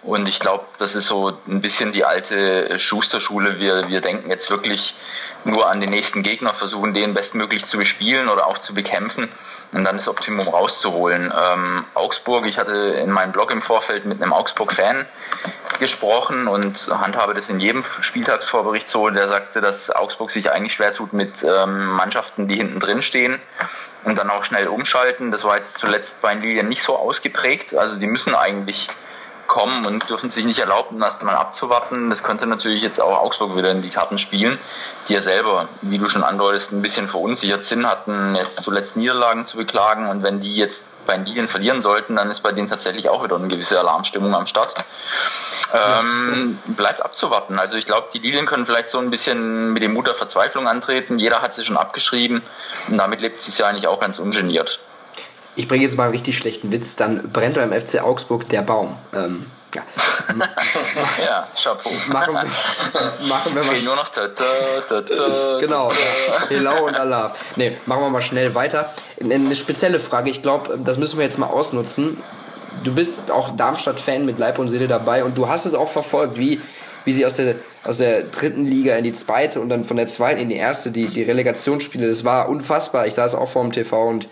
Und ich glaube, das ist so ein bisschen die alte Schusterschule. Wir, wir denken jetzt wirklich nur an den nächsten Gegner, versuchen den bestmöglich zu bespielen oder auch zu bekämpfen und dann das Optimum rauszuholen. Ähm, Augsburg, ich hatte in meinem Blog im Vorfeld mit einem Augsburg-Fan gesprochen und handhabe das in jedem Spieltagsvorbericht so, der sagte, dass Augsburg sich eigentlich schwer tut mit ähm, Mannschaften, die hinten drin stehen und dann auch schnell umschalten. Das war jetzt zuletzt bei den Lilien nicht so ausgeprägt. Also die müssen eigentlich kommen und dürfen sich nicht erlauben, erst mal abzuwarten. Das könnte natürlich jetzt auch Augsburg wieder in die Karten spielen, die ja selber, wie du schon andeutest, ein bisschen verunsichert sind, hatten jetzt zuletzt Niederlagen zu beklagen und wenn die jetzt bei den Lilien verlieren sollten, dann ist bei denen tatsächlich auch wieder eine gewisse Alarmstimmung am Start. Ähm, bleibt abzuwarten. Also ich glaube, die Lilien können vielleicht so ein bisschen mit dem Mut der Verzweiflung antreten. Jeder hat sie schon abgeschrieben und damit lebt sie ja eigentlich auch ganz ungeniert. Ich bringe jetzt mal einen richtig schlechten Witz, dann brennt beim FC Augsburg der Baum. Ähm, ja. *laughs* Ja, Chapeau. Machen wir, machen wir mal. Okay, nur noch -ta, ta -ta, Genau. Hello und Allah. Nee, machen wir mal schnell weiter. Eine spezielle Frage, ich glaube, das müssen wir jetzt mal ausnutzen. Du bist auch Darmstadt-Fan mit Leib und Seele dabei und du hast es auch verfolgt, wie, wie wie sie aus der, aus der dritten Liga in die zweite und dann von der zweiten in die erste, die, die Relegationsspiele, das war unfassbar. Ich saß auch vor dem TV und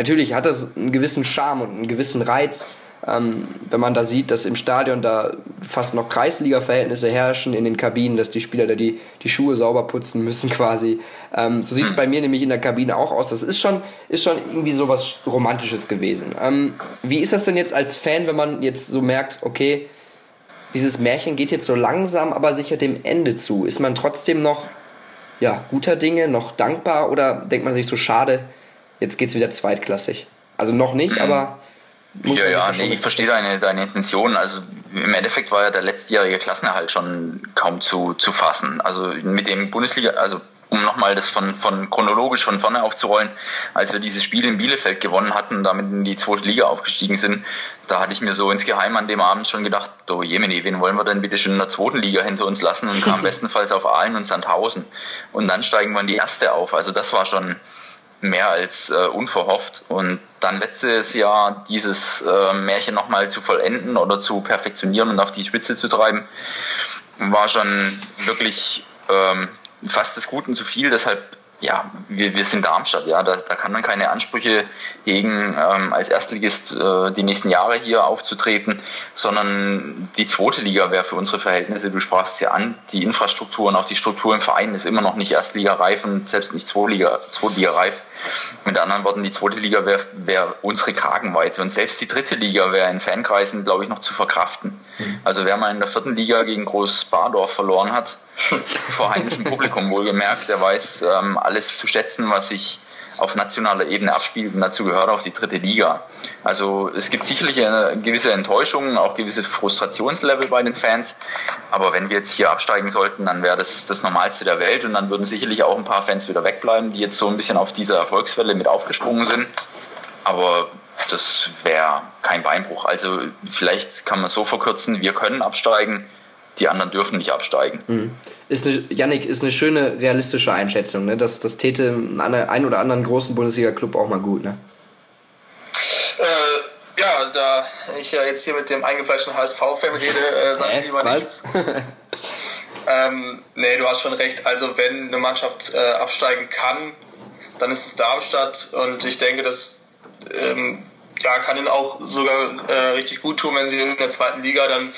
natürlich hat das einen gewissen Charme und einen gewissen Reiz, ähm, wenn man da sieht, dass im Stadion da fast noch Kreisliga-Verhältnisse herrschen in den Kabinen, dass die Spieler da die, die Schuhe sauber putzen müssen *laughs* quasi. Ähm, so sieht es bei mir nämlich in der Kabine auch aus. Das ist schon, ist schon irgendwie so was Romantisches gewesen. Ähm, wie ist das denn jetzt als Fan, wenn man jetzt so merkt, okay, dieses Märchen geht jetzt so langsam, aber sicher dem Ende zu? Ist man trotzdem noch ja, guter Dinge, noch dankbar oder denkt man sich so schade, jetzt geht's wieder zweitklassig? Also noch nicht, Mhm. aber ja, ja, nee, ich verstehe deine, deine Intention. Also im Endeffekt war ja der letztjährige Klassenerhalt schon kaum zu, zu fassen. Also mit dem Bundesliga, also um nochmal das von, von chronologisch von vorne aufzurollen, als wir dieses Spiel in Bielefeld gewonnen hatten, damit in die zweite Liga aufgestiegen sind, da hatte ich mir so insgeheim an dem Abend schon gedacht, oh Jemini, wen wollen wir denn bitte schon in der zweiten Liga hinter uns lassen und kam *laughs* bestenfalls auf Aalen und Sandhausen. Und dann steigen wir in die erste auf. Also das war schon mehr als äh, unverhofft. Und dann letztes Jahr dieses äh, Märchen nochmal zu vollenden oder zu perfektionieren und auf die Spitze zu treiben, war schon wirklich ähm, fast des Guten zu viel. Deshalb, ja, wir, wir sind Darmstadt, ja, da, da kann man keine Ansprüche hegen, ähm, als Erstligist äh, die nächsten Jahre hier aufzutreten, sondern die zweite Liga wäre für unsere Verhältnisse, du sprachst ja an, die Infrastruktur und auch die Struktur im Verein ist immer noch nicht Erstligareif und selbst nicht Zweitliga, Zweitligareif. Mit anderen Worten, die zweite Liga wäre wär unsere Kragenweite und selbst die dritte Liga wäre in Fankreisen, glaube ich, noch zu verkraften. Also wer mal in der vierten Liga gegen Groß Bardorf verloren hat, *laughs* vor heimischem Publikum wohlgemerkt, der weiß ähm, alles zu schätzen, was sich auf nationaler Ebene abspielt und dazu gehört auch die dritte Liga. Also es gibt sicherlich eine gewisse Enttäuschung, auch gewisse Frustrationslevel bei den Fans, aber wenn wir jetzt hier absteigen sollten, dann wäre das das Normalste der Welt und dann würden sicherlich auch ein paar Fans wieder wegbleiben, die jetzt so ein bisschen auf dieser Erfolgswelle mit aufgesprungen sind. Aber das wäre kein Beinbruch. Also vielleicht kann man so verkürzen, wir können absteigen, die anderen dürfen nicht absteigen. Mhm. Ist eine, Yannick, ist eine schöne realistische Einschätzung. Ne? Das, das täte einen oder anderen großen Bundesliga-Club auch mal gut. Ne? Äh, ja, da ich ja jetzt hier mit dem eingefleischten HSV-Fan rede, äh, sage ich lieber Was? *laughs* Ähm, nee, du hast schon recht. Also wenn eine Mannschaft äh, absteigen kann, dann ist es Darmstadt und ich denke, das ähm, ja, kann ihnen auch sogar äh, richtig gut tun, wenn sie in der zweiten Liga dann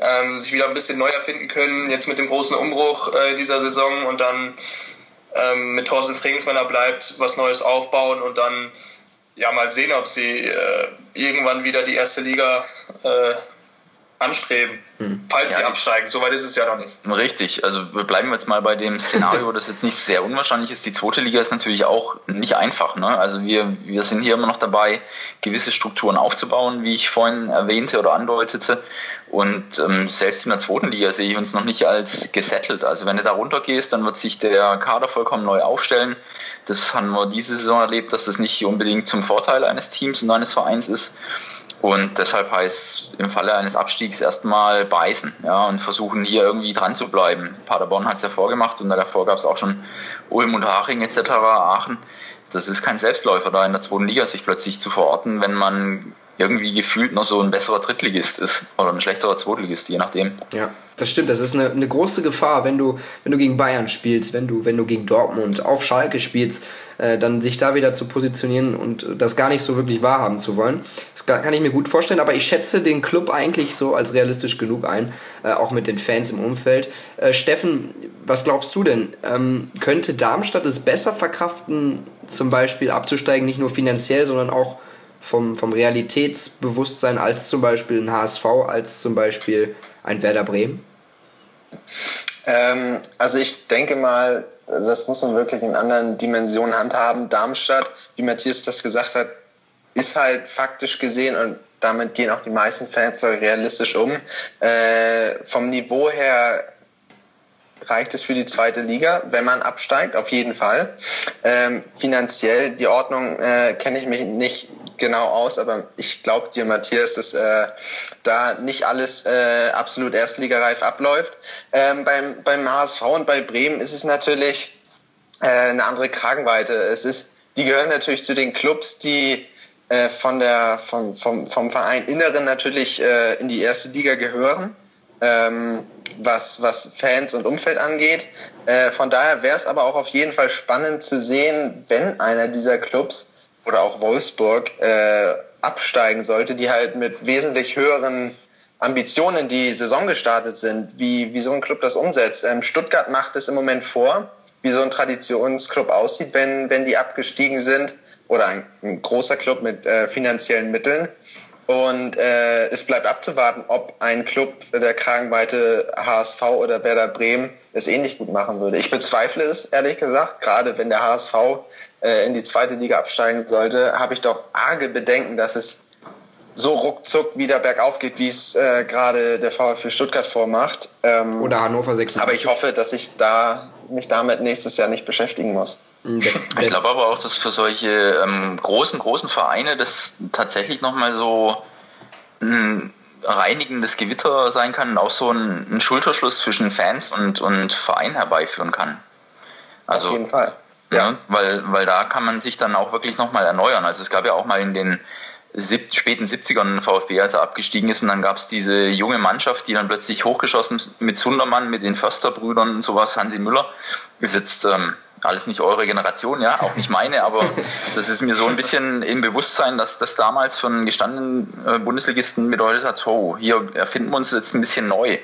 ähm, sich wieder ein bisschen neu erfinden können. Jetzt mit dem großen Umbruch äh, dieser Saison und dann ähm, mit Thorsten Frings, wenn er bleibt, was Neues aufbauen und dann ja mal sehen, ob sie äh, irgendwann wieder die erste Liga äh, anstreben, falls sie absteigen. Soweit ist es ja noch nicht. Richtig, also wir bleiben jetzt mal bei dem Szenario, *laughs* das jetzt nicht sehr unwahrscheinlich ist. Die zweite Liga ist natürlich auch nicht einfach. Ne? Also wir, wir sind hier immer noch dabei, gewisse Strukturen aufzubauen, wie ich vorhin erwähnte oder andeutete. Und ähm, selbst in der zweiten Liga sehe ich uns noch nicht als gesettelt. Also wenn du da runtergehst, dann wird sich der Kader vollkommen neu aufstellen. Das haben wir diese Saison erlebt, dass das nicht unbedingt zum Vorteil eines Teams und eines Vereins ist. Und deshalb heißt im Falle eines Abstiegs erstmal beißen ja, und versuchen hier irgendwie dran zu bleiben. Paderborn hat es ja vorgemacht und davor gab es auch schon Ulm und Haching etc. Aachen. Das ist kein Selbstläufer, da in der zweiten Liga sich plötzlich zu verorten, wenn man irgendwie gefühlt noch so ein besserer Drittligist ist oder ein schlechterer Zweitligist, je nachdem. Ja, das stimmt. Das ist eine, eine große Gefahr, wenn du, wenn du gegen Bayern spielst, wenn du, wenn du gegen Dortmund auf Schalke spielst, äh, dann sich da wieder zu positionieren und das gar nicht so wirklich wahrhaben zu wollen. Das kann ich mir gut vorstellen, aber ich schätze den Club eigentlich so als realistisch genug ein, äh, auch mit den Fans im Umfeld. Äh, Steffen, was glaubst du denn? Ähm, könnte Darmstadt es besser verkraften, zum Beispiel abzusteigen, nicht nur finanziell, sondern auch vom, vom Realitätsbewusstsein als zum Beispiel ein HSV, als zum Beispiel ein Werder Bremen? Ähm, also ich denke mal, das muss man wirklich in anderen Dimensionen handhaben. Darmstadt, wie Matthias das gesagt hat, ist halt faktisch gesehen und damit gehen auch die meisten Fans realistisch um. Äh, vom Niveau her reicht es für die zweite Liga, wenn man absteigt, auf jeden Fall. Ähm, finanziell, die Ordnung äh, kenne ich mich nicht genau aus, aber ich glaube dir, Matthias, dass äh, da nicht alles äh, absolut erstligareif abläuft. Ähm, beim, beim HSV und bei Bremen ist es natürlich äh, eine andere Kragenweite. Es ist, die gehören natürlich zu den Clubs, die äh, von der, vom, vom, vom Verein Inneren natürlich äh, in die erste Liga gehören. ähm, was, was Fans und Umfeld angeht. Äh, von daher wäre es aber auch auf jeden Fall spannend zu sehen, wenn einer dieser Clubs oder auch Wolfsburg äh, absteigen sollte, die halt mit wesentlich höheren Ambitionen die Saison gestartet sind, wie, wie so ein Club das umsetzt. Ähm, Stuttgart macht es im Moment vor, wie so ein Traditionsclub aussieht, wenn, wenn die abgestiegen sind oder ein, ein großer Club mit äh, finanziellen Mitteln. Und äh, es bleibt abzuwarten, ob ein Club der Kragenweite HSV oder Werder Bremen es ähnlich gut machen würde. Ich bezweifle es, ehrlich gesagt. Gerade wenn der HSV äh, in die zweite Liga absteigen sollte, habe ich doch arge Bedenken, dass es so ruckzuck wieder bergauf geht, wie es äh, gerade der VfB Stuttgart vormacht. Ähm, Oder Hannover 96. Aber ich hoffe, dass ich da mich damit nächstes Jahr nicht beschäftigen muss. Ich glaube aber auch, dass für solche ähm, großen, großen Vereine das tatsächlich nochmal so ein reinigendes Gewitter sein kann und auch so ein, ein Schulterschluss zwischen Fans und, und Verein herbeiführen kann. Also, Auf jeden Fall. Ja, weil, weil da kann man sich dann auch wirklich nochmal erneuern. Also es gab ja auch mal in den sieb, späten 70ern VfB, als er abgestiegen ist. Und dann gab es diese junge Mannschaft, die dann plötzlich hochgeschossen mit Sundermann, mit den Försterbrüdern und sowas, Hansi Müller. Ist jetzt ähm, alles nicht eure Generation, ja, auch nicht meine, aber *laughs* das ist mir so ein bisschen im Bewusstsein, dass das damals einen gestandenen äh, Bundesligisten bedeutet hat, oh, hier erfinden wir uns jetzt ein bisschen neu.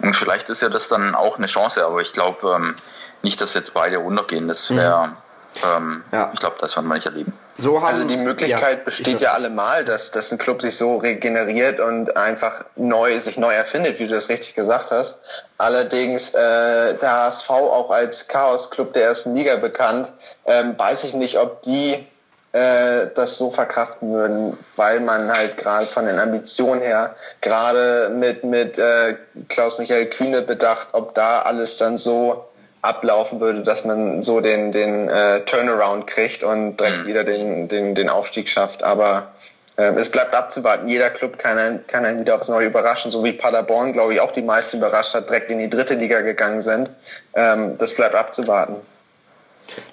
Und vielleicht ist ja das dann auch eine Chance, aber ich glaube ähm, nicht, dass jetzt beide untergehen. Das wäre, mhm. ähm, ja. ich glaube, das werden wir nicht erleben. So haben, also die Möglichkeit ja, besteht ja allemal, dass, dass ein Club sich so regeneriert und einfach neu sich neu erfindet, wie du das richtig gesagt hast. Allerdings äh, der HSV auch als Chaos-Club der ersten Liga bekannt, ähm, weiß ich nicht, ob die äh, das so verkraften würden, weil man halt gerade von den Ambitionen her gerade mit mit äh, Klaus Michael Kühne bedacht, ob da alles dann so ablaufen würde, dass man so den, den äh, Turnaround kriegt und direkt mhm. wieder den, den, den Aufstieg schafft. Aber äh, es bleibt abzuwarten. Jeder Club kann einen, kann einen wieder aufs Neue überraschen, so wie Paderborn, glaube ich, auch die meisten überrascht hat, direkt in die dritte Liga gegangen sind. Ähm, das bleibt abzuwarten.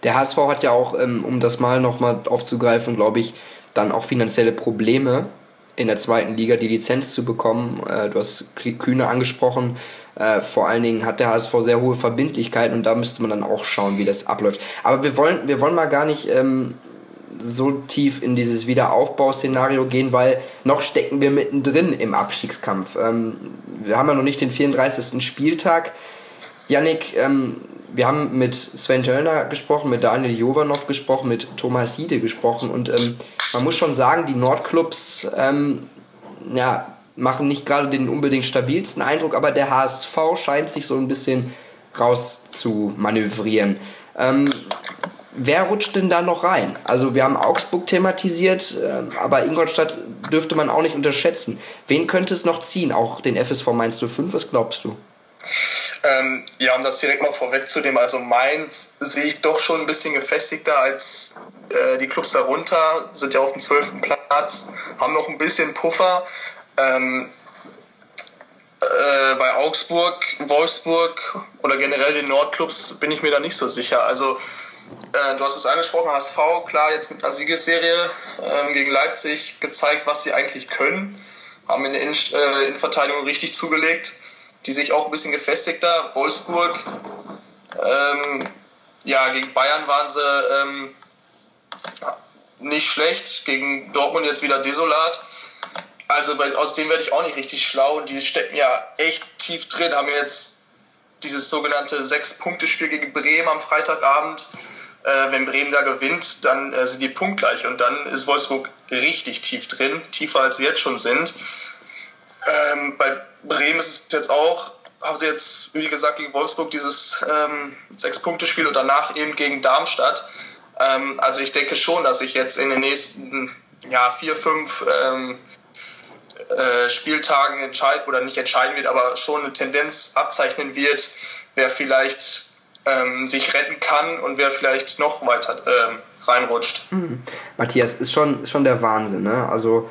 Der HSV hat ja auch, ähm, um das mal nochmal aufzugreifen, glaube ich, dann auch finanzielle Probleme in der zweiten Liga die Lizenz zu bekommen. Äh, du hast Kühne angesprochen. Äh, vor allen Dingen hat der HSV sehr hohe Verbindlichkeiten und da müsste man dann auch schauen, wie das abläuft. Aber wir wollen, wir wollen mal gar nicht ähm, so tief in dieses Wiederaufbauszenario gehen, weil noch stecken wir mittendrin im Abstiegskampf. Ähm, wir haben ja noch nicht den 34. Spieltag. Yannick, ähm, wir haben mit Sven Töllner gesprochen, mit Daniel Jovanov gesprochen, mit Thomas Hiede gesprochen und ähm, man muss schon sagen, die Nordclubs ähm, ja, machen nicht gerade den unbedingt stabilsten Eindruck, aber der HSV scheint sich so ein bisschen raus zu manövrieren. Ähm, wer rutscht denn da noch rein? Also wir haben Augsburg thematisiert, äh, aber Ingolstadt dürfte man auch nicht unterschätzen. Wen könnte es noch ziehen? Auch den FSV Mainz 05, was glaubst du? Ähm, ja, um das direkt mal vorwegzunehmen, also Mainz sehe ich doch schon ein bisschen gefestigter als äh, die Clubs darunter, sind ja auf dem 12. Platz, haben noch ein bisschen Puffer. Ähm, äh, bei Augsburg, Wolfsburg oder generell den Nordclubs bin ich mir da nicht so sicher. Also äh, du hast es angesprochen, HSV, klar, jetzt mit einer Siegesserie ähm, gegen Leipzig gezeigt, was sie eigentlich können, haben in der äh, Innenverteidigung richtig zugelegt die sich auch ein bisschen gefestigter. Wolfsburg, ähm, ja, gegen Bayern waren sie ähm, nicht schlecht, gegen Dortmund jetzt wieder desolat. Also bei, aus dem werde ich auch nicht richtig schlau und die stecken ja echt tief drin, haben jetzt dieses sogenannte Sechs-Punkte-Spiel gegen Bremen am Freitagabend. Äh, wenn Bremen da gewinnt, dann äh, sind die punktgleich und dann ist Wolfsburg richtig tief drin, tiefer als sie jetzt schon sind. Ähm, bei Bremen ist es jetzt auch, haben sie jetzt, wie gesagt, gegen Wolfsburg dieses ähm, Sechs-Punkte-Spiel und danach eben gegen Darmstadt. Ähm, also ich denke schon, dass sich jetzt in den nächsten ja, vier, fünf ähm, äh, Spieltagen entscheiden oder nicht entscheiden wird, aber schon eine Tendenz abzeichnen wird, wer vielleicht ähm, sich retten kann und wer vielleicht noch weiter ähm, reinrutscht. Mhm. Matthias, ist schon, schon der Wahnsinn. Ne? Also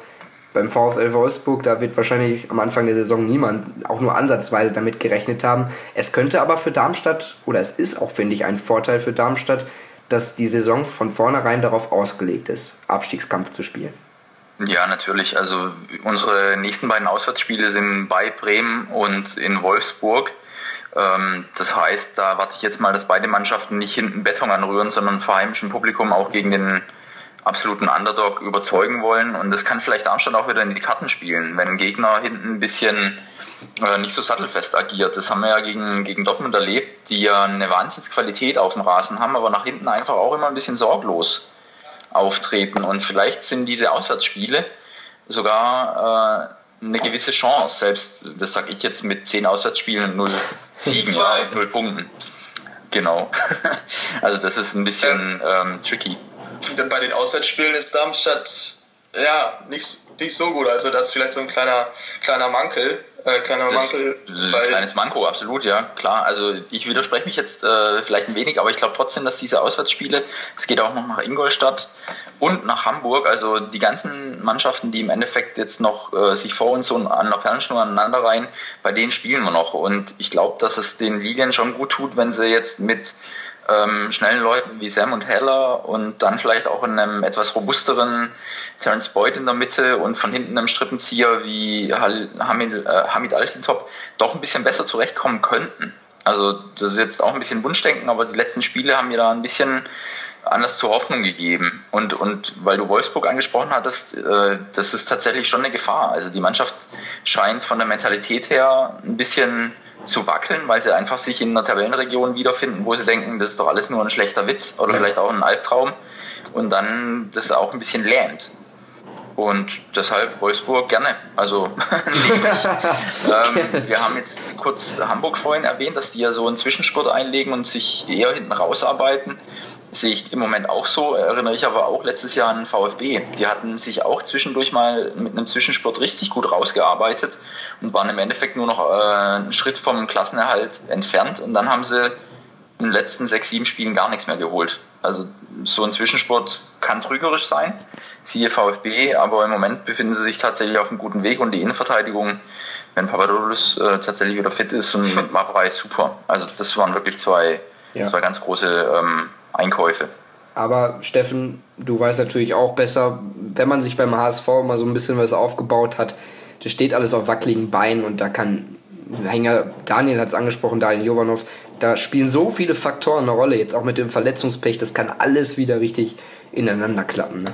beim VfL Wolfsburg, da wird wahrscheinlich am Anfang der Saison niemand auch nur ansatzweise damit gerechnet haben. Es könnte aber für Darmstadt, oder es ist auch, finde ich, ein Vorteil für Darmstadt, dass die Saison von vornherein darauf ausgelegt ist, Abstiegskampf zu spielen. Ja, natürlich. Also unsere nächsten beiden Auswärtsspiele sind bei Bremen und in Wolfsburg. Ähm, das heißt, da warte ich jetzt mal, dass beide Mannschaften nicht hinten Beton anrühren, sondern vor heimischem Publikum auch gegen den absoluten Underdog überzeugen wollen. Und das kann vielleicht Darmstadt auch wieder in die Karten spielen, wenn ein Gegner hinten ein bisschen äh, nicht so sattelfest agiert. Das haben wir ja gegen, gegen Dortmund erlebt, die ja eine Wahnsinnsqualität auf dem Rasen haben, aber nach hinten einfach auch immer ein bisschen sorglos auftreten. Und vielleicht sind diese Auswärtsspiele sogar äh, eine gewisse Chance, selbst, das sage ich jetzt mit zehn Auswärtsspielen und null Siegen, ja, *laughs* null Punkten. Genau. *laughs* also das ist ein bisschen ähm, tricky. Bei den Auswärtsspielen ist Darmstadt ja nicht, nicht so gut. Also das ist vielleicht so ein kleiner, kleiner Mankel. Äh, kleiner Mankel. Ein kleines Manko, absolut, ja, klar. Also ich widerspreche mich jetzt äh, vielleicht ein wenig, aber ich glaube trotzdem, dass diese Auswärtsspiele, es geht auch noch nach Ingolstadt und nach Hamburg, also die ganzen Mannschaften, die im Endeffekt jetzt noch äh, sich vor uns so an der Perlenschnur aneinander rein, bei denen spielen wir noch. Und ich glaube, dass es den Lilien schon gut tut, wenn sie jetzt mit ähm, schnellen Leuten wie Sam und Heller und dann vielleicht auch in einem etwas robusteren Terence Boyd in der Mitte und von hinten einem Strippenzieher wie Hamid, äh, Hamid Altintop doch ein bisschen besser zurechtkommen könnten. Also das ist jetzt auch ein bisschen Wunschdenken, aber die letzten Spiele haben mir da ein bisschen Anlass zur Hoffnung gegeben. Und, und weil du Wolfsburg angesprochen hattest, äh, das ist tatsächlich schon eine Gefahr. Also die Mannschaft scheint von der Mentalität her ein bisschen zu wackeln, weil sie einfach sich in einer Tabellenregion wiederfinden, wo sie denken, das ist doch alles nur ein schlechter Witz oder vielleicht auch ein Albtraum und dann das auch ein bisschen lähmt. Und deshalb Wolfsburg gerne. Also *laughs* *laughs* ähm, wir haben jetzt kurz Hamburg vorhin erwähnt, dass die ja so einen Zwischenspurt einlegen und sich eher hinten rausarbeiten sehe ich im Moment auch so. Erinnere ich aber auch letztes Jahr an VfB. Die hatten sich auch zwischendurch mal mit einem Zwischensport richtig gut rausgearbeitet und waren im Endeffekt nur noch äh, einen Schritt vom Klassenerhalt entfernt. Und dann haben sie in den letzten sechs, sieben Spielen gar nichts mehr geholt. Also so ein Zwischensport kann trügerisch sein, siehe VfB, aber im Moment befinden sie sich tatsächlich auf einem guten Weg und die Innenverteidigung, wenn Papadopoulos äh, tatsächlich wieder fit ist und *laughs* mit Mavrai super. Also das waren wirklich zwei, ja. zwei ganz große ähm, Einkäufe. Aber Steffen, du weißt natürlich auch besser, wenn man sich beim HSV mal so ein bisschen was aufgebaut hat, das steht alles auf wackeligen Beinen und da kann Hänger, Daniel hat es angesprochen, Daniel Jovanov, da spielen so viele Faktoren eine Rolle, jetzt auch mit dem Verletzungspech, das kann alles wieder richtig ineinander klappen. Ne?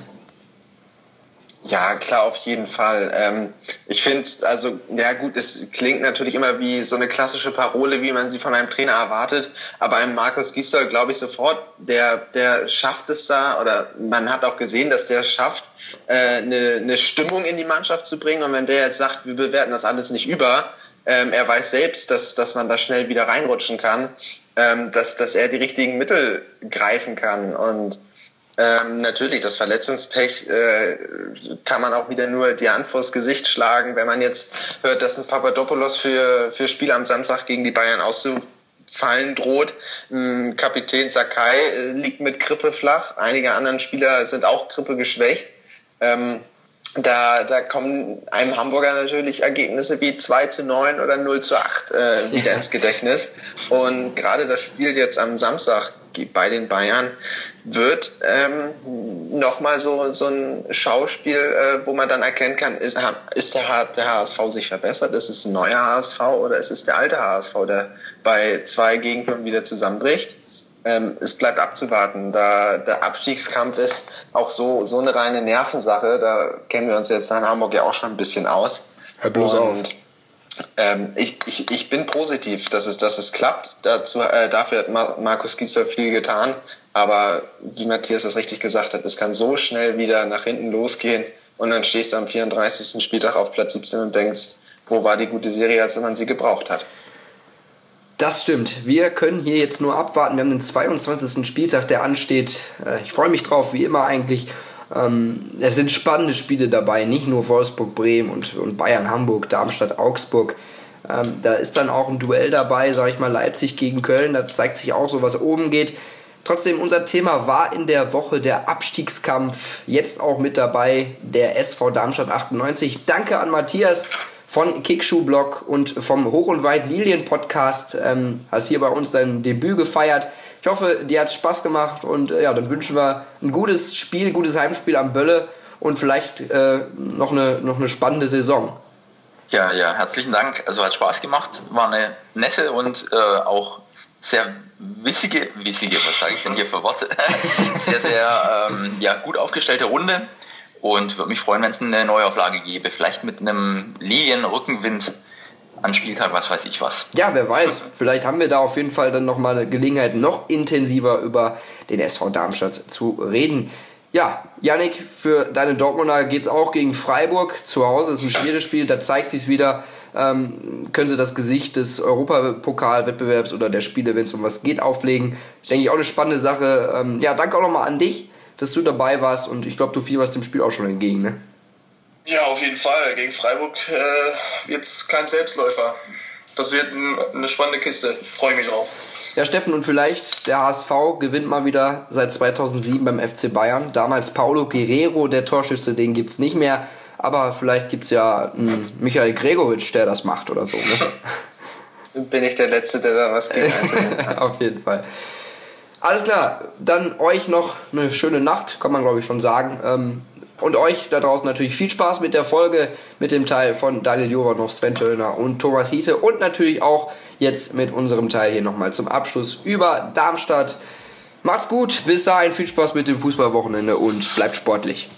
Ja, klar, auf jeden Fall. Ähm, ich finde, also, ja gut, es klingt natürlich immer wie so eine klassische Parole, wie man sie von einem Trainer erwartet. Aber einem Markus Gisdol glaube ich sofort, der, der schafft es da, oder man hat auch gesehen, dass der schafft, äh, eine, eine Stimmung in die Mannschaft zu bringen. Und wenn der jetzt sagt, wir bewerten das alles nicht über, ähm, er weiß selbst, dass, dass man da schnell wieder reinrutschen kann, ähm, dass, dass er die richtigen Mittel greifen kann. Und ähm, natürlich, das Verletzungspech äh, kann man auch wieder nur die Hand vors Gesicht schlagen, wenn man jetzt hört, dass ein Papadopoulos für, für Spiel am Samstag gegen die Bayern auszufallen droht. Ein Kapitän Sakai äh, liegt mit Grippe flach, einige anderen Spieler sind auch Grippe geschwächt. Ähm, da, da kommen einem Hamburger natürlich Ergebnisse wie 2 zu 9 oder 0 zu 8 äh, wieder ins Gedächtnis. Und gerade das Spiel jetzt am Samstag bei den Bayern wird ähm, nochmal so, so ein Schauspiel, äh, wo man dann erkennen kann, ist, ist der, der HSV sich verbessert, ist es ein neuer HSV oder ist es der alte HSV, der bei zwei Gegentoren wieder zusammenbricht. Ähm, es bleibt abzuwarten. Da der Abstiegskampf ist auch so, so eine reine Nervensache, da kennen wir uns jetzt in Hamburg ja auch schon ein bisschen aus. Hör bloß auf. Ähm, ich, ich, ich bin positiv, dass es, dass es klappt. Dazu, äh, dafür hat Markus Gieser viel getan. Aber wie Matthias das richtig gesagt hat, es kann so schnell wieder nach hinten losgehen und dann stehst du am 34. Spieltag auf Platz 17 und denkst, wo war die gute Serie, als man sie gebraucht hat. Das stimmt. Wir können hier jetzt nur abwarten. Wir haben den 22. Spieltag, der ansteht. Äh, ich freue mich drauf, wie immer eigentlich. Ähm, es sind spannende Spiele dabei, nicht nur Wolfsburg, Bremen und, Bayern, Hamburg, Darmstadt, Augsburg. Ähm, da ist dann auch ein Duell dabei, sage ich mal, Leipzig gegen Köln. Da zeigt sich auch so, was oben geht. Trotzdem, unser Thema war in der Woche der Abstiegskampf. Jetzt auch mit dabei der SV Darmstadt 98. Danke an Matthias von Kickschuh-Blog und vom Hoch und Weit Lilien Podcast. Ähm, hast hier bei uns dein Debüt gefeiert. Ich hoffe, dir hat es Spaß gemacht und äh, ja, dann wünschen wir ein gutes Spiel, gutes Heimspiel am Bölle und vielleicht äh, noch, eine, noch eine spannende Saison. Ja, ja, herzlichen Dank. Also hat Spaß gemacht, war eine nette und äh, auch sehr wissige, wissige, was sage ich denn hier für Worte? *laughs* sehr, sehr ähm, ja, gut aufgestellte Runde und würde mich freuen, wenn es eine Neuauflage gäbe. Vielleicht mit einem Lilien-Rückenwind an Spieltag, was weiß ich was. Ja, wer weiß. Vielleicht haben wir da auf jeden Fall dann nochmal eine Gelegenheit, noch intensiver über den SV Darmstadt zu reden. Ja, Yannick, für deine Dortmunder geht es auch gegen Freiburg zu Hause. Das ist ein schweres Spiel, da zeigt sich wieder. Ähm, können sie das Gesicht des Europapokal-Wettbewerbs oder der Spiele, wenn es um was geht, auflegen. Denke ich auch eine spannende Sache. Ähm, ja, danke auch nochmal an dich, dass du dabei warst und ich glaube, du fieberst dem Spiel auch schon entgegen, ne? Ja, auf jeden Fall. Gegen Freiburg äh, wird es kein Selbstläufer. Das wird eine spannende Kiste. Freue mich drauf. Ja, Steffen, und vielleicht der HSV gewinnt mal wieder seit 2007 beim FC Bayern. Damals Paulo Guerrero, der Torschütze, den gibt es nicht mehr. Aber vielleicht gibt es ja einen Michael Gregoritsch, der das macht oder so. Ne? *laughs* Bin ich der Letzte, der da was gegen *laughs* Auf jeden Fall. Alles klar, dann euch noch eine schöne Nacht, kann man glaube ich schon sagen. Ähm, und euch da draußen natürlich viel Spaß mit der Folge, mit dem Teil von Daniel Jovanov, Sven Töllner und Thomas Hiete und natürlich auch jetzt mit unserem Teil hier nochmal zum Abschluss über Darmstadt. Macht's gut, bis dahin viel Spaß mit dem Fußballwochenende und bleibt sportlich.